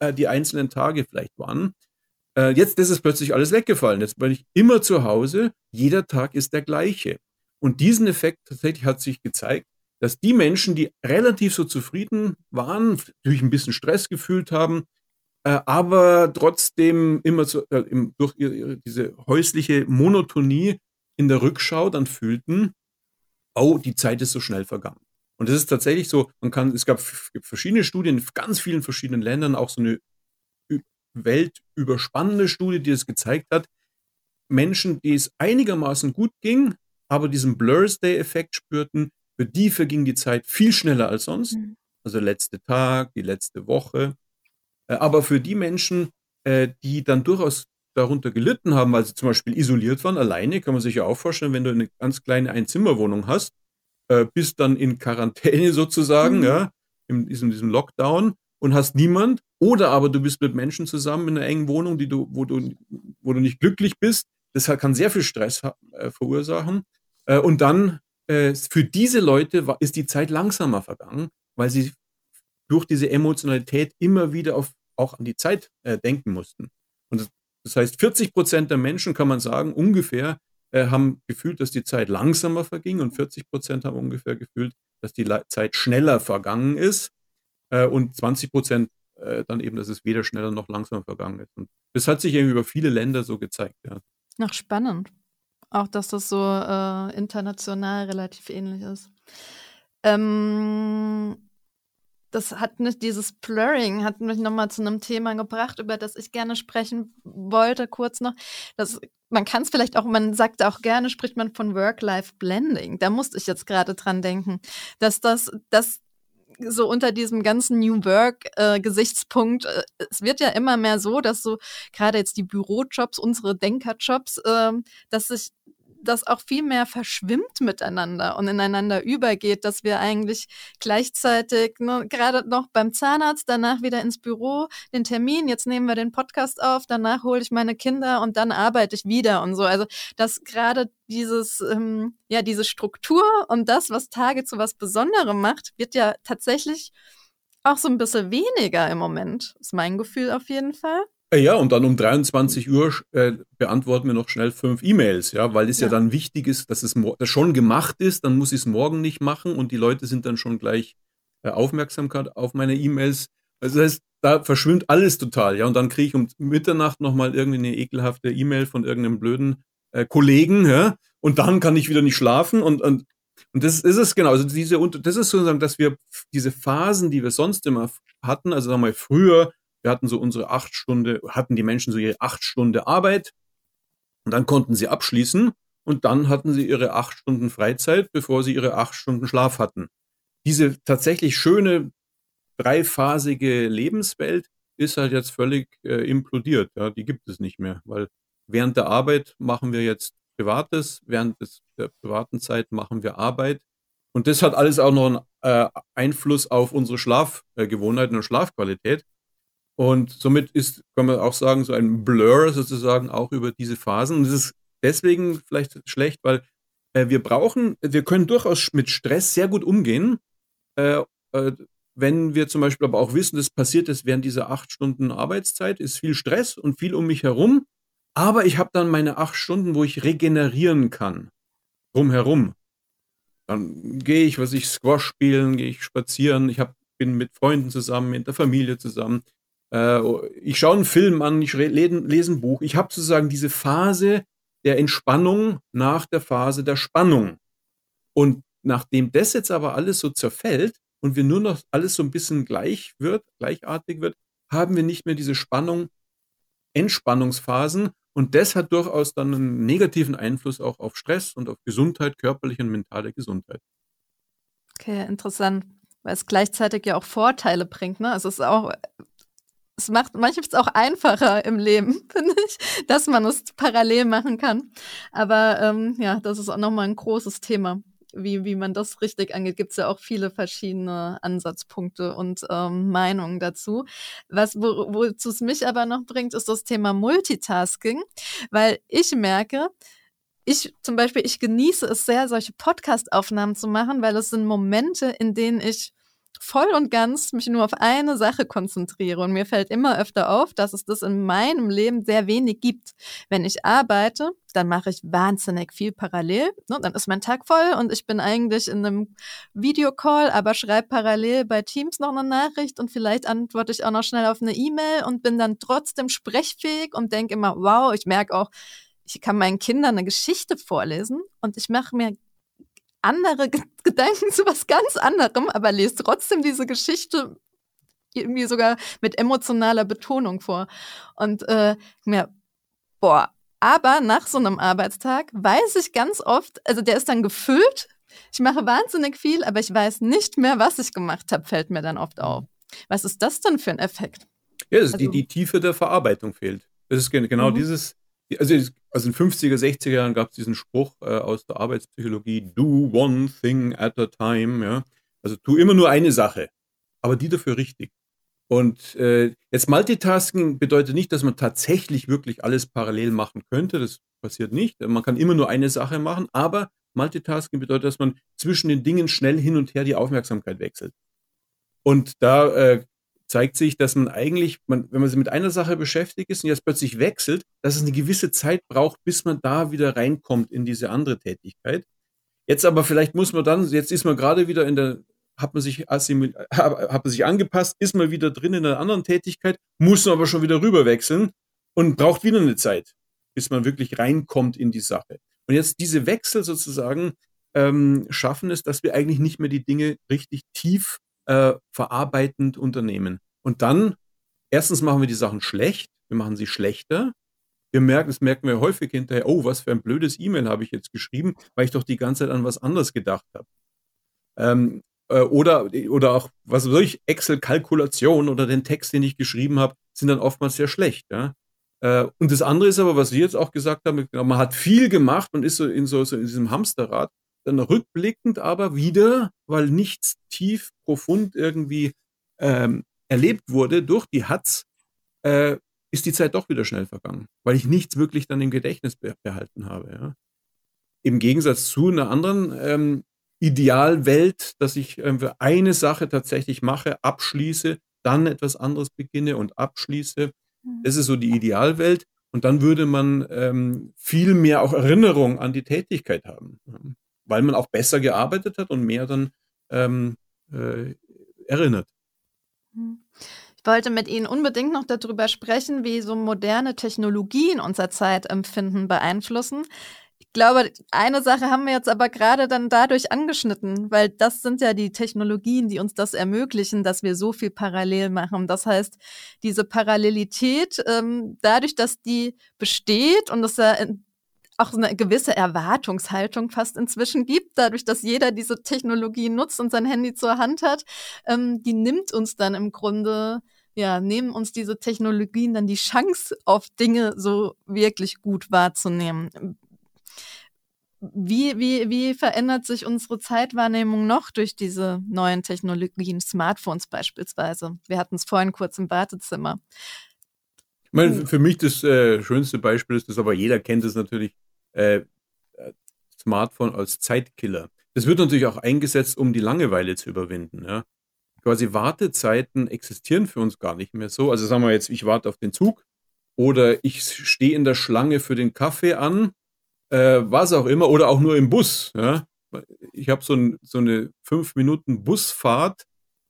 äh, die einzelnen Tage vielleicht waren. Äh, jetzt ist es plötzlich alles weggefallen. Jetzt bin ich immer zu Hause. Jeder Tag ist der gleiche. Und diesen Effekt tatsächlich hat sich gezeigt, dass die Menschen, die relativ so zufrieden waren, natürlich ein bisschen Stress gefühlt haben, äh, aber trotzdem immer so, äh, im, durch ihre, diese häusliche Monotonie in der Rückschau dann fühlten, oh, die Zeit ist so schnell vergangen. Und es ist tatsächlich so, man kann, es gab verschiedene Studien in ganz vielen verschiedenen Ländern, auch so eine weltüberspannende Studie, die es gezeigt hat, Menschen, die es einigermaßen gut ging, aber diesen Blur's-Day-Effekt spürten, für die verging die Zeit viel schneller als sonst. Mhm. Also der letzte Tag, die letzte Woche. Äh, aber für die Menschen, äh, die dann durchaus darunter gelitten haben, weil sie zum Beispiel isoliert waren, alleine, kann man sich ja auch vorstellen, wenn du eine ganz kleine Einzimmerwohnung hast, äh, bist dann in Quarantäne sozusagen, mhm. ja, in diesem, diesem Lockdown und hast niemand. Oder aber du bist mit Menschen zusammen in einer engen Wohnung, die du, wo du, wo du nicht glücklich bist. Das kann sehr viel Stress äh, verursachen. Äh, und dann äh, für diese Leute war, ist die Zeit langsamer vergangen, weil sie durch diese Emotionalität immer wieder auf, auch an die Zeit äh, denken mussten. Und das, das heißt, 40 Prozent der Menschen, kann man sagen, ungefähr äh, haben gefühlt, dass die Zeit langsamer verging und 40 Prozent haben ungefähr gefühlt, dass die Zeit schneller vergangen ist äh, und 20 Prozent äh, dann eben, dass es weder schneller noch langsamer vergangen ist. Und das hat sich irgendwie über viele Länder so gezeigt. Ja. Ach, spannend. Auch, dass das so äh, international relativ ähnlich ist. Ähm, das hat mich, dieses Blurring hat mich nochmal zu einem Thema gebracht, über das ich gerne sprechen wollte, kurz noch. Das, man kann es vielleicht auch, man sagt auch gerne, spricht man von Work-Life-Blending. Da musste ich jetzt gerade dran denken, dass das, dass so unter diesem ganzen New Work-Gesichtspunkt, äh, äh, es wird ja immer mehr so, dass so gerade jetzt die Bürojobs, unsere Denkerjobs, äh, dass sich das auch viel mehr verschwimmt miteinander und ineinander übergeht, dass wir eigentlich gleichzeitig ne, gerade noch beim Zahnarzt, danach wieder ins Büro, den Termin, jetzt nehmen wir den Podcast auf, danach hole ich meine Kinder und dann arbeite ich wieder und so. Also dass gerade dieses, ähm, ja, diese Struktur und das, was Tage zu was Besonderem macht, wird ja tatsächlich auch so ein bisschen weniger im Moment, ist mein Gefühl auf jeden Fall. Äh, ja, und dann um 23 Uhr äh, beantworten wir noch schnell fünf E-Mails, ja, weil es ja. ja. dann wichtig ist, dass es das schon gemacht ist, dann muss ich es morgen nicht machen und die Leute sind dann schon gleich äh, Aufmerksamkeit auf meine E-Mails. Also das heißt, da verschwimmt alles total, ja, und dann kriege ich um Mitternacht nochmal irgendwie eine ekelhafte E-Mail von irgendeinem blöden äh, Kollegen, ja, und dann kann ich wieder nicht schlafen und, und und das ist es genau. Also diese, das ist sozusagen, dass wir diese Phasen, die wir sonst immer hatten, also sagen wir mal früher wir hatten so unsere acht Stunden, hatten die Menschen so ihre acht Stunden Arbeit und dann konnten sie abschließen und dann hatten sie ihre acht Stunden Freizeit, bevor sie ihre acht Stunden Schlaf hatten. Diese tatsächlich schöne dreiphasige Lebenswelt ist halt jetzt völlig äh, implodiert. Ja, die gibt es nicht mehr, weil während der Arbeit machen wir jetzt Privates, während des, der privaten Zeit machen wir Arbeit. Und das hat alles auch noch einen äh, Einfluss auf unsere Schlafgewohnheiten und Schlafqualität. Und somit ist, kann man auch sagen, so ein Blur sozusagen auch über diese Phasen. Und das ist deswegen vielleicht schlecht, weil äh, wir brauchen, wir können durchaus mit Stress sehr gut umgehen. Äh, äh, wenn wir zum Beispiel aber auch wissen, das passiert ist während dieser acht Stunden Arbeitszeit, ist viel Stress und viel um mich herum. Aber ich habe dann meine acht Stunden, wo ich regenerieren kann. Drumherum. Dann gehe ich, was ich Squash spielen, gehe ich spazieren, ich hab, bin mit Freunden zusammen, mit der Familie zusammen. Äh, ich schaue einen Film an, ich lese ein Buch. Ich habe sozusagen diese Phase der Entspannung nach der Phase der Spannung. Und nachdem das jetzt aber alles so zerfällt und wir nur noch alles so ein bisschen gleich wird, gleichartig wird, haben wir nicht mehr diese Spannung, Entspannungsphasen. Und das hat durchaus dann einen negativen Einfluss auch auf Stress und auf Gesundheit, körperliche und mentale Gesundheit. Okay, interessant. Weil es gleichzeitig ja auch Vorteile bringt. Ne? Also es ist auch es macht manchmal auch einfacher im Leben, finde ich, dass man es parallel machen kann. Aber ähm, ja, das ist auch nochmal ein großes Thema. Wie, wie man das richtig angeht, gibt es ja auch viele verschiedene Ansatzpunkte und ähm, Meinungen dazu. Was, wo, wozu es mich aber noch bringt, ist das Thema Multitasking, weil ich merke, ich zum Beispiel, ich genieße es sehr, solche Podcast-Aufnahmen zu machen, weil es sind Momente, in denen ich voll und ganz mich nur auf eine Sache konzentriere. Und mir fällt immer öfter auf, dass es das in meinem Leben sehr wenig gibt. Wenn ich arbeite, dann mache ich wahnsinnig viel parallel. Ne? Dann ist mein Tag voll und ich bin eigentlich in einem Videocall, aber schreibe parallel bei Teams noch eine Nachricht und vielleicht antworte ich auch noch schnell auf eine E-Mail und bin dann trotzdem sprechfähig und denke immer, wow, ich merke auch, ich kann meinen Kindern eine Geschichte vorlesen und ich mache mir andere Gedanken zu was ganz anderem, aber lese trotzdem diese Geschichte irgendwie sogar mit emotionaler Betonung vor. Und äh, mir, boah, aber nach so einem Arbeitstag weiß ich ganz oft, also der ist dann gefüllt. Ich mache wahnsinnig viel, aber ich weiß nicht mehr, was ich gemacht habe, fällt mir dann oft auf. Was ist das denn für ein Effekt? Ja, also, die, die Tiefe der Verarbeitung fehlt. Das ist genau mhm. dieses, also, also in den 50er, 60er Jahren gab es diesen Spruch äh, aus der Arbeitspsychologie, do one thing at a time, ja. Also tu immer nur eine Sache, aber die dafür richtig. Und äh, jetzt Multitasking bedeutet nicht, dass man tatsächlich wirklich alles parallel machen könnte. Das passiert nicht. Man kann immer nur eine Sache machen, aber Multitasking bedeutet, dass man zwischen den Dingen schnell hin und her die Aufmerksamkeit wechselt. Und da äh, zeigt sich, dass man eigentlich, man, wenn man sich mit einer Sache beschäftigt ist und jetzt plötzlich wechselt, dass es eine gewisse Zeit braucht, bis man da wieder reinkommt in diese andere Tätigkeit. Jetzt aber vielleicht muss man dann, jetzt ist man gerade wieder in der, hat man sich, hat man sich angepasst, ist man wieder drin in einer anderen Tätigkeit, muss man aber schon wieder rüber wechseln und braucht wieder eine Zeit, bis man wirklich reinkommt in die Sache. Und jetzt diese Wechsel sozusagen ähm, schaffen es, dass wir eigentlich nicht mehr die Dinge richtig tief äh, verarbeitend unternehmen. Und dann, erstens machen wir die Sachen schlecht, wir machen sie schlechter. Wir merken, das merken wir häufig hinterher, oh, was für ein blödes E-Mail habe ich jetzt geschrieben, weil ich doch die ganze Zeit an was anderes gedacht habe. Ähm, äh, oder, oder auch, was weiß ich, Excel-Kalkulation oder den Text, den ich geschrieben habe, sind dann oftmals sehr schlecht. Ja? Äh, und das andere ist aber, was Sie jetzt auch gesagt haben, man hat viel gemacht und ist so in, so, so in diesem Hamsterrad dann rückblickend aber wieder, weil nichts tief, profund irgendwie ähm, erlebt wurde durch die Hatz, äh, ist die Zeit doch wieder schnell vergangen, weil ich nichts wirklich dann im Gedächtnis behalten habe. Ja. Im Gegensatz zu einer anderen ähm, Idealwelt, dass ich äh, eine Sache tatsächlich mache, abschließe, dann etwas anderes beginne und abschließe. Mhm. Das ist so die Idealwelt. Und dann würde man ähm, viel mehr auch Erinnerung an die Tätigkeit haben weil man auch besser gearbeitet hat und mehr dann ähm, äh, erinnert. Hm. Ich wollte mit Ihnen unbedingt noch darüber sprechen, wie so moderne Technologien unser Zeitempfinden beeinflussen. Ich glaube, eine Sache haben wir jetzt aber gerade dann dadurch angeschnitten, weil das sind ja die Technologien, die uns das ermöglichen, dass wir so viel parallel machen. Das heißt, diese Parallelität, ähm, dadurch, dass die besteht und das ja auch eine gewisse Erwartungshaltung fast inzwischen gibt, dadurch, dass jeder diese Technologie nutzt und sein Handy zur Hand hat, ähm, die nimmt uns dann im Grunde, ja, nehmen uns diese Technologien dann die Chance auf Dinge so wirklich gut wahrzunehmen. Wie, wie, wie verändert sich unsere Zeitwahrnehmung noch durch diese neuen Technologien, Smartphones beispielsweise? Wir hatten es vorhin kurz im Wartezimmer. Ich meine, für mich das äh, schönste Beispiel ist das, aber jeder kennt es natürlich, äh, Smartphone als Zeitkiller. Das wird natürlich auch eingesetzt, um die Langeweile zu überwinden. Ja. Quasi Wartezeiten existieren für uns gar nicht mehr so. Also sagen wir jetzt, ich warte auf den Zug oder ich stehe in der Schlange für den Kaffee an, äh, was auch immer, oder auch nur im Bus. Ja. Ich habe so, ein, so, eine fünf Minuten Busfahrt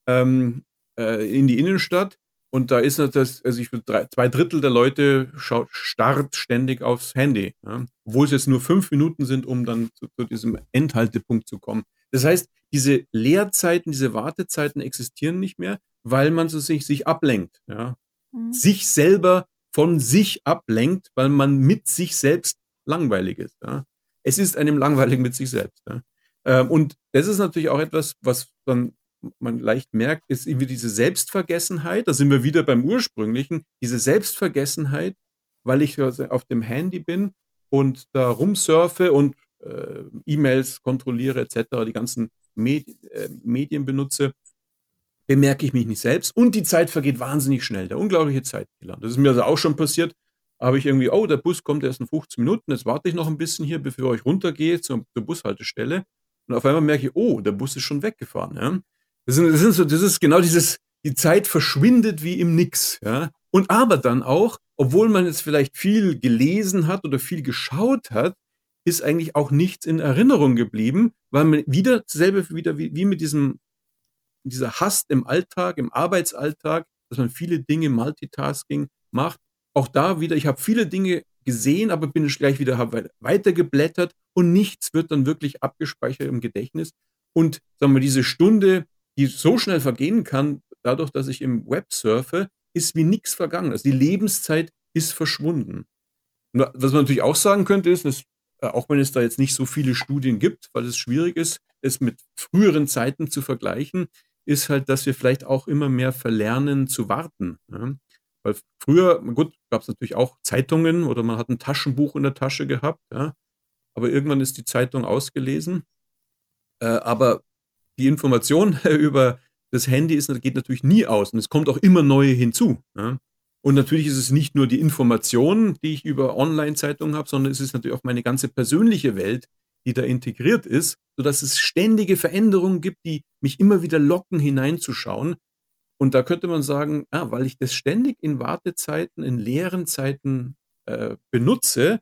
ähm, äh, in die Innenstadt und da ist das, also ich würde zwei Drittel der Leute schaut starrt ständig aufs Handy, ja? obwohl es jetzt nur fünf Minuten sind, um dann zu, zu, diesem Endhaltepunkt zu kommen. Das heißt, diese Leerzeiten, diese Wartezeiten existieren nicht mehr, weil man so sich, sich ablenkt, ja? Mhm. sich selber von sich ablenkt, weil man mit sich selbst langweilig ist. Ja? Es ist einem langweilig mit sich selbst. Ja? Ähm, und das ist natürlich auch etwas, was dann man leicht merkt, ist irgendwie diese Selbstvergessenheit. Da sind wir wieder beim ursprünglichen. Diese Selbstvergessenheit, weil ich auf dem Handy bin und da rumsurfe und äh, E-Mails kontrolliere etc., die ganzen Med äh, Medien benutze, bemerke ich mich nicht selbst und die Zeit vergeht wahnsinnig schnell. Der unglaubliche Zeitkiller. Das ist mir also auch schon passiert. Habe ich irgendwie, oh, der Bus kommt erst in 15 Minuten, jetzt warte ich noch ein bisschen hier, bevor ich runtergehe zur, zur Bushaltestelle. Und auf einmal merke ich, oh, der Bus ist schon weggefahren. Ja? Das, sind, das, sind so, das ist genau dieses, die Zeit verschwindet wie im Nix. Ja? Und aber dann auch, obwohl man jetzt vielleicht viel gelesen hat oder viel geschaut hat, ist eigentlich auch nichts in Erinnerung geblieben, weil man wieder selber wieder wie, wie mit diesem dieser Hass im Alltag, im Arbeitsalltag, dass man viele Dinge Multitasking macht. Auch da wieder, ich habe viele Dinge gesehen, aber bin ich gleich wieder habe weitergeblättert und nichts wird dann wirklich abgespeichert im Gedächtnis. Und sagen wir, diese Stunde, die so schnell vergehen kann, dadurch, dass ich im Web surfe, ist wie nichts vergangen. Also die Lebenszeit ist verschwunden. Und was man natürlich auch sagen könnte, ist, dass, äh, auch wenn es da jetzt nicht so viele Studien gibt, weil es schwierig ist, es mit früheren Zeiten zu vergleichen, ist halt, dass wir vielleicht auch immer mehr verlernen zu warten. Ja? Weil früher, gut, gab es natürlich auch Zeitungen oder man hat ein Taschenbuch in der Tasche gehabt, ja? aber irgendwann ist die Zeitung ausgelesen. Äh, aber die Information über das Handy ist, geht natürlich nie aus und es kommt auch immer neue hinzu. Ja? Und natürlich ist es nicht nur die Information, die ich über Online-Zeitungen habe, sondern es ist natürlich auch meine ganze persönliche Welt, die da integriert ist, sodass es ständige Veränderungen gibt, die mich immer wieder locken, hineinzuschauen. Und da könnte man sagen, ah, weil ich das ständig in Wartezeiten, in leeren Zeiten äh, benutze,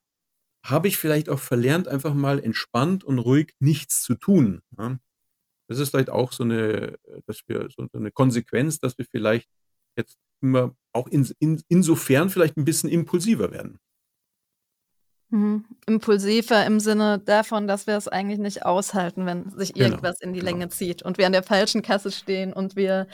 habe ich vielleicht auch verlernt, einfach mal entspannt und ruhig nichts zu tun. Ja? Das ist vielleicht auch so eine, dass wir so eine Konsequenz, dass wir vielleicht jetzt immer auch in, in, insofern vielleicht ein bisschen impulsiver werden. Mhm. Impulsiver im Sinne davon, dass wir es eigentlich nicht aushalten, wenn sich genau, irgendwas genau. in die genau. Länge zieht und wir an der falschen Kasse stehen und wir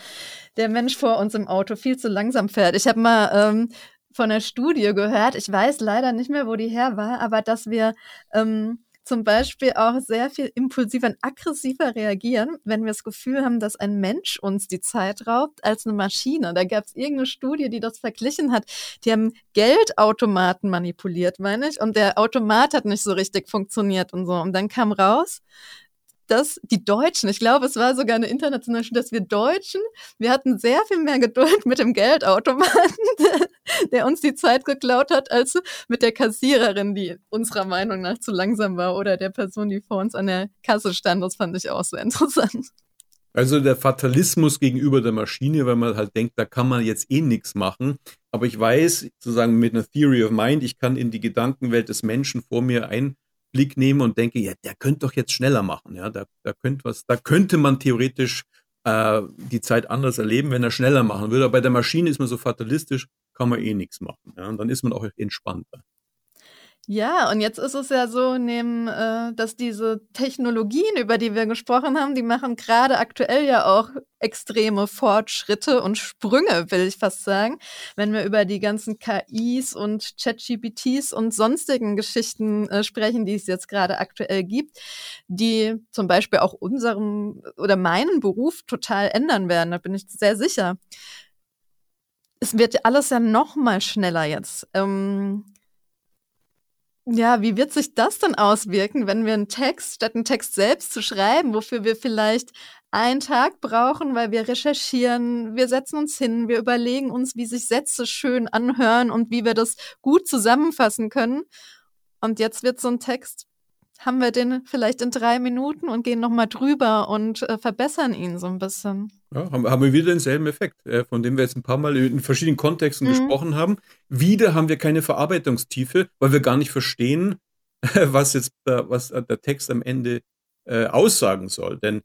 der Mensch vor uns im Auto viel zu langsam fährt. Ich habe mal ähm, von der Studie gehört, ich weiß leider nicht mehr, wo die her war, aber dass wir ähm, zum Beispiel auch sehr viel impulsiver und aggressiver reagieren, wenn wir das Gefühl haben, dass ein Mensch uns die Zeit raubt, als eine Maschine. Da gab es irgendeine Studie, die das verglichen hat. Die haben Geldautomaten manipuliert, meine ich, und der Automat hat nicht so richtig funktioniert und so. Und dann kam raus, dass die Deutschen, ich glaube, es war sogar eine internationale Studie, dass wir Deutschen, wir hatten sehr viel mehr Geduld mit dem Geldautomaten, der, uns die Zeit geklaut hat, als mit der Kassiererin, die unserer Meinung nach zu langsam war, oder der Person, die vor uns an der Kasse stand. Das fand ich auch so interessant. Also der Fatalismus gegenüber der Maschine, weil man halt denkt, da kann man jetzt eh nichts machen. Aber ich weiß, sozusagen mit einer Theory of Mind, ich kann in die Gedankenwelt des Menschen vor mir ein Blick nehme und denke, ja, der könnte doch jetzt schneller machen. Ja, da, da könnte was, da könnte man theoretisch äh, die Zeit anders erleben, wenn er schneller machen würde. Aber bei der Maschine ist man so fatalistisch, kann man eh nichts machen. Ja, und dann ist man auch entspannter. Ja, und jetzt ist es ja so, neben, äh, dass diese Technologien, über die wir gesprochen haben, die machen gerade aktuell ja auch extreme Fortschritte und Sprünge, will ich fast sagen. Wenn wir über die ganzen KIs und ChatGPTs und sonstigen Geschichten äh, sprechen, die es jetzt gerade aktuell gibt, die zum Beispiel auch unserem oder meinen Beruf total ändern werden, da bin ich sehr sicher. Es wird alles ja noch mal schneller jetzt. Ähm, ja, wie wird sich das dann auswirken, wenn wir einen Text, statt einen Text selbst zu schreiben, wofür wir vielleicht einen Tag brauchen, weil wir recherchieren, wir setzen uns hin, wir überlegen uns, wie sich Sätze schön anhören und wie wir das gut zusammenfassen können. Und jetzt wird so ein Text haben wir den vielleicht in drei Minuten und gehen nochmal drüber und äh, verbessern ihn so ein bisschen. Ja, haben, haben wir wieder denselben Effekt, äh, von dem wir jetzt ein paar Mal in verschiedenen Kontexten mhm. gesprochen haben. Wieder haben wir keine Verarbeitungstiefe, weil wir gar nicht verstehen, was jetzt äh, was der Text am Ende äh, aussagen soll. Denn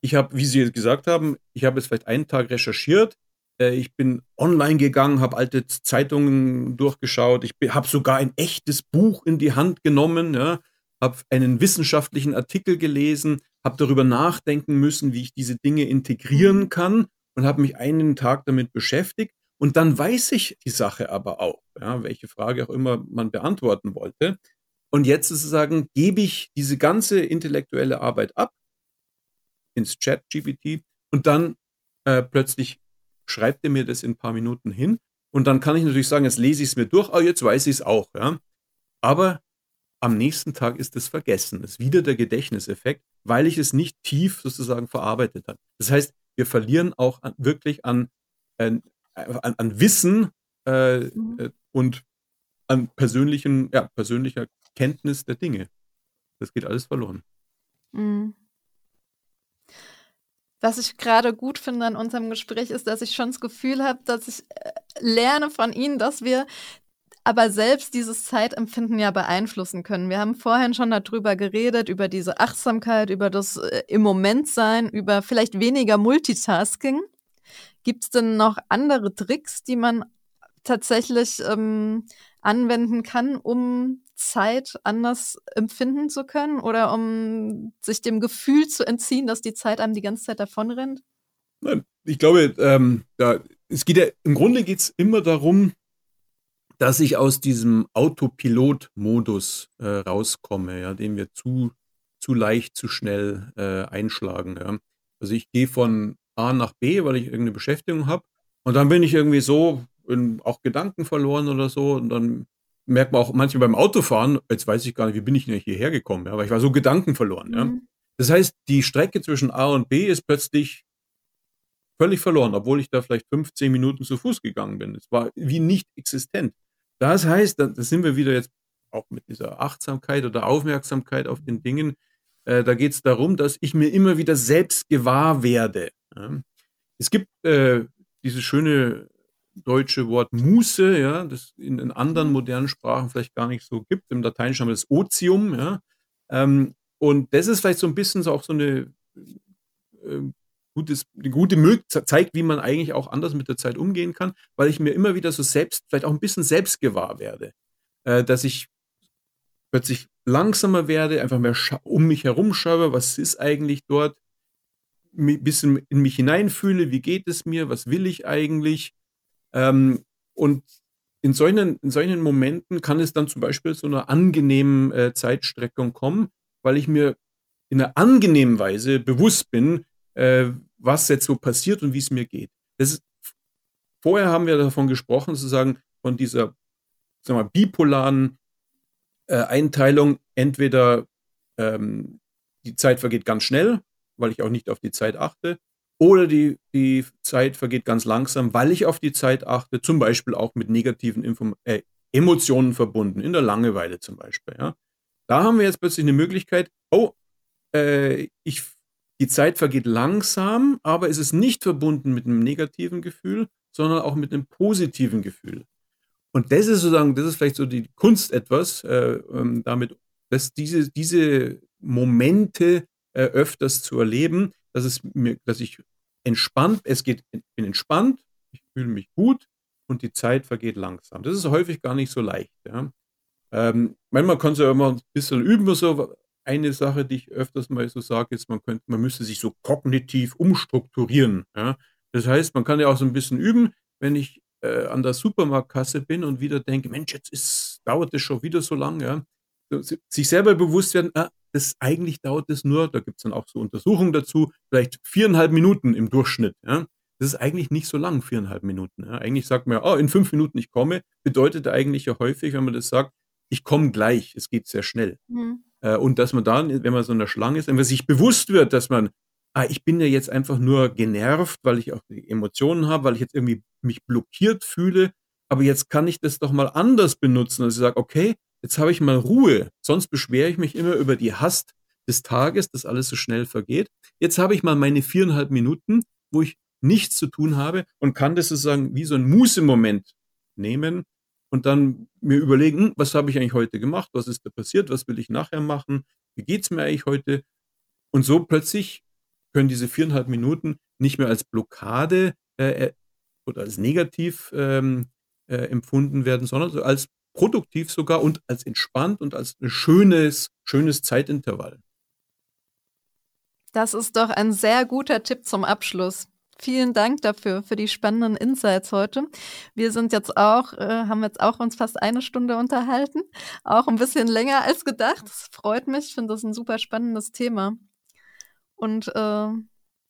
ich habe, wie Sie gesagt haben, ich habe jetzt vielleicht einen Tag recherchiert, äh, ich bin online gegangen, habe alte Zeitungen durchgeschaut, ich habe sogar ein echtes Buch in die Hand genommen, ja, habe einen wissenschaftlichen Artikel gelesen, habe darüber nachdenken müssen, wie ich diese Dinge integrieren mhm. kann und habe mich einen Tag damit beschäftigt. Und dann weiß ich die Sache aber auch, ja, welche Frage auch immer man beantworten wollte. Und jetzt sozusagen gebe ich diese ganze intellektuelle Arbeit ab ins Chat GPT und dann äh, plötzlich schreibt er mir das in ein paar Minuten hin. Und dann kann ich natürlich sagen, jetzt lese ich es mir durch, oh, jetzt weiß ich es auch. Ja. Aber am nächsten Tag ist es vergessen. Das ist wieder der Gedächtniseffekt, weil ich es nicht tief sozusagen verarbeitet habe. Das heißt, wir verlieren auch an, wirklich an, an, an Wissen äh, mhm. Äh, und an persönlichen, ja, persönlicher Kenntnis der Dinge. Das geht alles verloren. Mhm. Was ich gerade gut finde an unserem Gespräch ist, dass ich schon das Gefühl habe, dass ich äh, lerne von Ihnen, dass wir aber selbst dieses Zeitempfinden ja beeinflussen können. Wir haben vorhin schon darüber geredet, über diese Achtsamkeit, über das äh, im Moment sein, über vielleicht weniger Multitasking. Gibt es denn noch andere Tricks, die man tatsächlich ähm, anwenden kann, um Zeit anders empfinden zu können oder um sich dem Gefühl zu entziehen, dass die Zeit einem die ganze Zeit davonrennt? Ich glaube, ähm, ja, es geht ja, im Grunde geht es immer darum, dass ich aus diesem Autopilot-Modus äh, rauskomme, ja, den wir zu, zu leicht, zu schnell äh, einschlagen. Ja. Also ich gehe von A nach B, weil ich irgendeine Beschäftigung habe. Und dann bin ich irgendwie so in, auch Gedanken verloren oder so. Und dann merkt man auch manchmal beim Autofahren, jetzt weiß ich gar nicht, wie bin ich denn hierher gekommen, ja, weil ich war so Gedanken verloren. Mhm. Ja. Das heißt, die Strecke zwischen A und B ist plötzlich völlig verloren, obwohl ich da vielleicht 15 Minuten zu Fuß gegangen bin. Es war wie nicht existent. Das heißt, da, sind wir wieder jetzt auch mit dieser Achtsamkeit oder Aufmerksamkeit auf den Dingen. Äh, da geht es darum, dass ich mir immer wieder selbst gewahr werde. Ja. Es gibt äh, dieses schöne deutsche Wort Muße, ja, das in, in, anderen modernen Sprachen vielleicht gar nicht so gibt. Im Lateinischen haben wir das Otium, ja. Ähm, und das ist vielleicht so ein bisschen so auch so eine äh, gutes, eine gute Möglichkeit, zeigt, wie man eigentlich auch anders mit der Zeit umgehen kann, weil ich mir immer wieder so selbst, vielleicht auch ein bisschen selbstgewahr werde, äh, dass ich plötzlich langsamer werde, einfach mehr um mich herum schaue, was ist eigentlich dort, ein bisschen in mich hineinfühle, wie geht es mir, was will ich eigentlich. Ähm, und in solchen, in solchen Momenten kann es dann zum Beispiel zu einer angenehmen äh, Zeitstreckung kommen, weil ich mir in einer angenehmen Weise bewusst bin, äh, was jetzt so passiert und wie es mir geht. Ist, vorher haben wir davon gesprochen, sozusagen von dieser sagen wir, bipolaren äh, Einteilung, entweder ähm, die Zeit vergeht ganz schnell, weil ich auch nicht auf die Zeit achte, oder die, die Zeit vergeht ganz langsam, weil ich auf die Zeit achte, zum Beispiel auch mit negativen Inform äh, Emotionen verbunden, in der Langeweile zum Beispiel. Ja. Da haben wir jetzt plötzlich eine Möglichkeit, oh, äh, ich die Zeit vergeht langsam, aber es ist nicht verbunden mit einem negativen Gefühl, sondern auch mit einem positiven Gefühl. Und das ist sozusagen, das ist vielleicht so die Kunst etwas, äh, ähm, damit, dass diese, diese Momente äh, öfters zu erleben, dass es mir, dass ich entspannt, es geht, bin entspannt, ich fühle mich gut und die Zeit vergeht langsam. Das ist häufig gar nicht so leicht. Ja. Ähm, manchmal kann es ja immer ein bisschen üben, so, eine Sache, die ich öfters mal so sage, ist, man könnte, man müsste sich so kognitiv umstrukturieren. Ja? Das heißt, man kann ja auch so ein bisschen üben, wenn ich äh, an der Supermarktkasse bin und wieder denke, Mensch, jetzt ist, dauert das schon wieder so lange. Ja? sich selber bewusst werden, ah, das eigentlich dauert es nur, da gibt es dann auch so Untersuchungen dazu, vielleicht viereinhalb Minuten im Durchschnitt. Ja? Das ist eigentlich nicht so lang, viereinhalb Minuten. Ja? Eigentlich sagt man ja, oh, in fünf Minuten ich komme, bedeutet eigentlich ja häufig, wenn man das sagt, ich komme gleich, es geht sehr schnell. Mhm. Äh, und dass man dann, wenn man so in der Schlange ist, wenn man sich bewusst wird, dass man, ah, ich bin ja jetzt einfach nur genervt, weil ich auch die Emotionen habe, weil ich jetzt irgendwie mich blockiert fühle, aber jetzt kann ich das doch mal anders benutzen. Also ich sage, okay, jetzt habe ich mal Ruhe, sonst beschwere ich mich immer über die Hast des Tages, dass alles so schnell vergeht. Jetzt habe ich mal meine viereinhalb Minuten, wo ich nichts zu tun habe und kann das sozusagen wie so ein Muße-Moment nehmen und dann mir überlegen, hm, was habe ich eigentlich heute gemacht, was ist da passiert, was will ich nachher machen, wie geht es mir eigentlich heute? Und so plötzlich können diese viereinhalb Minuten nicht mehr als Blockade äh, äh oder als negativ ähm, äh, empfunden werden, sondern als produktiv sogar und als entspannt und als ein schönes, schönes Zeitintervall. Das ist doch ein sehr guter Tipp zum Abschluss. Vielen Dank dafür, für die spannenden Insights heute. Wir sind jetzt auch, äh, haben jetzt auch uns fast eine Stunde unterhalten. Auch ein bisschen länger als gedacht. Das freut mich. Ich finde das ein super spannendes Thema. Und äh,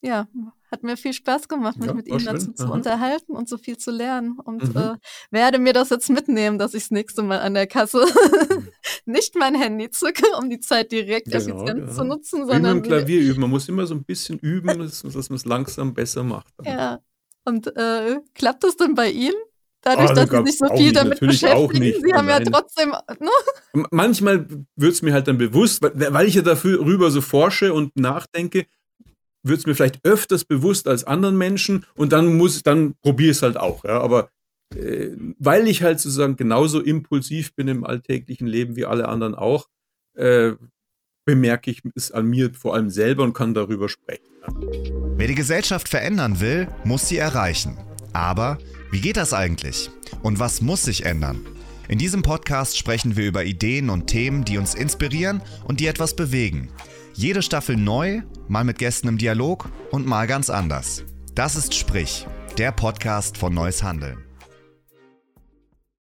ja, hat mir viel Spaß gemacht, mich ja, mit Ihnen schön. dazu Aha. zu unterhalten und so viel zu lernen. Und mhm. äh, werde mir das jetzt mitnehmen, dass ich das nächste Mal an der Kasse mhm. nicht mein Handy zücke, um die Zeit direkt genau, effizient ja. zu nutzen, sondern. Üben Klavier üben. Man muss immer so ein bisschen üben, dass, dass man es langsam besser macht. Ja. Und äh, klappt das denn bei Ihnen? Dadurch, oh, dass Sie sich so viel nicht, damit beschäftigen. Sie haben ja trotzdem. Ne? Manchmal wird es mir halt dann bewusst, weil, weil ich ja darüber so forsche und nachdenke, wird es mir vielleicht öfters bewusst als anderen Menschen und dann muss, dann probiere es halt auch. Ja? Aber äh, weil ich halt sozusagen genauso impulsiv bin im alltäglichen Leben wie alle anderen auch, äh, bemerke ich es an mir vor allem selber und kann darüber sprechen. Wer die Gesellschaft verändern will, muss sie erreichen. Aber wie geht das eigentlich? Und was muss sich ändern? In diesem Podcast sprechen wir über Ideen und Themen, die uns inspirieren und die etwas bewegen. Jede Staffel neu, mal mit Gästen im Dialog und mal ganz anders. Das ist Sprich, der Podcast von Neues Handeln.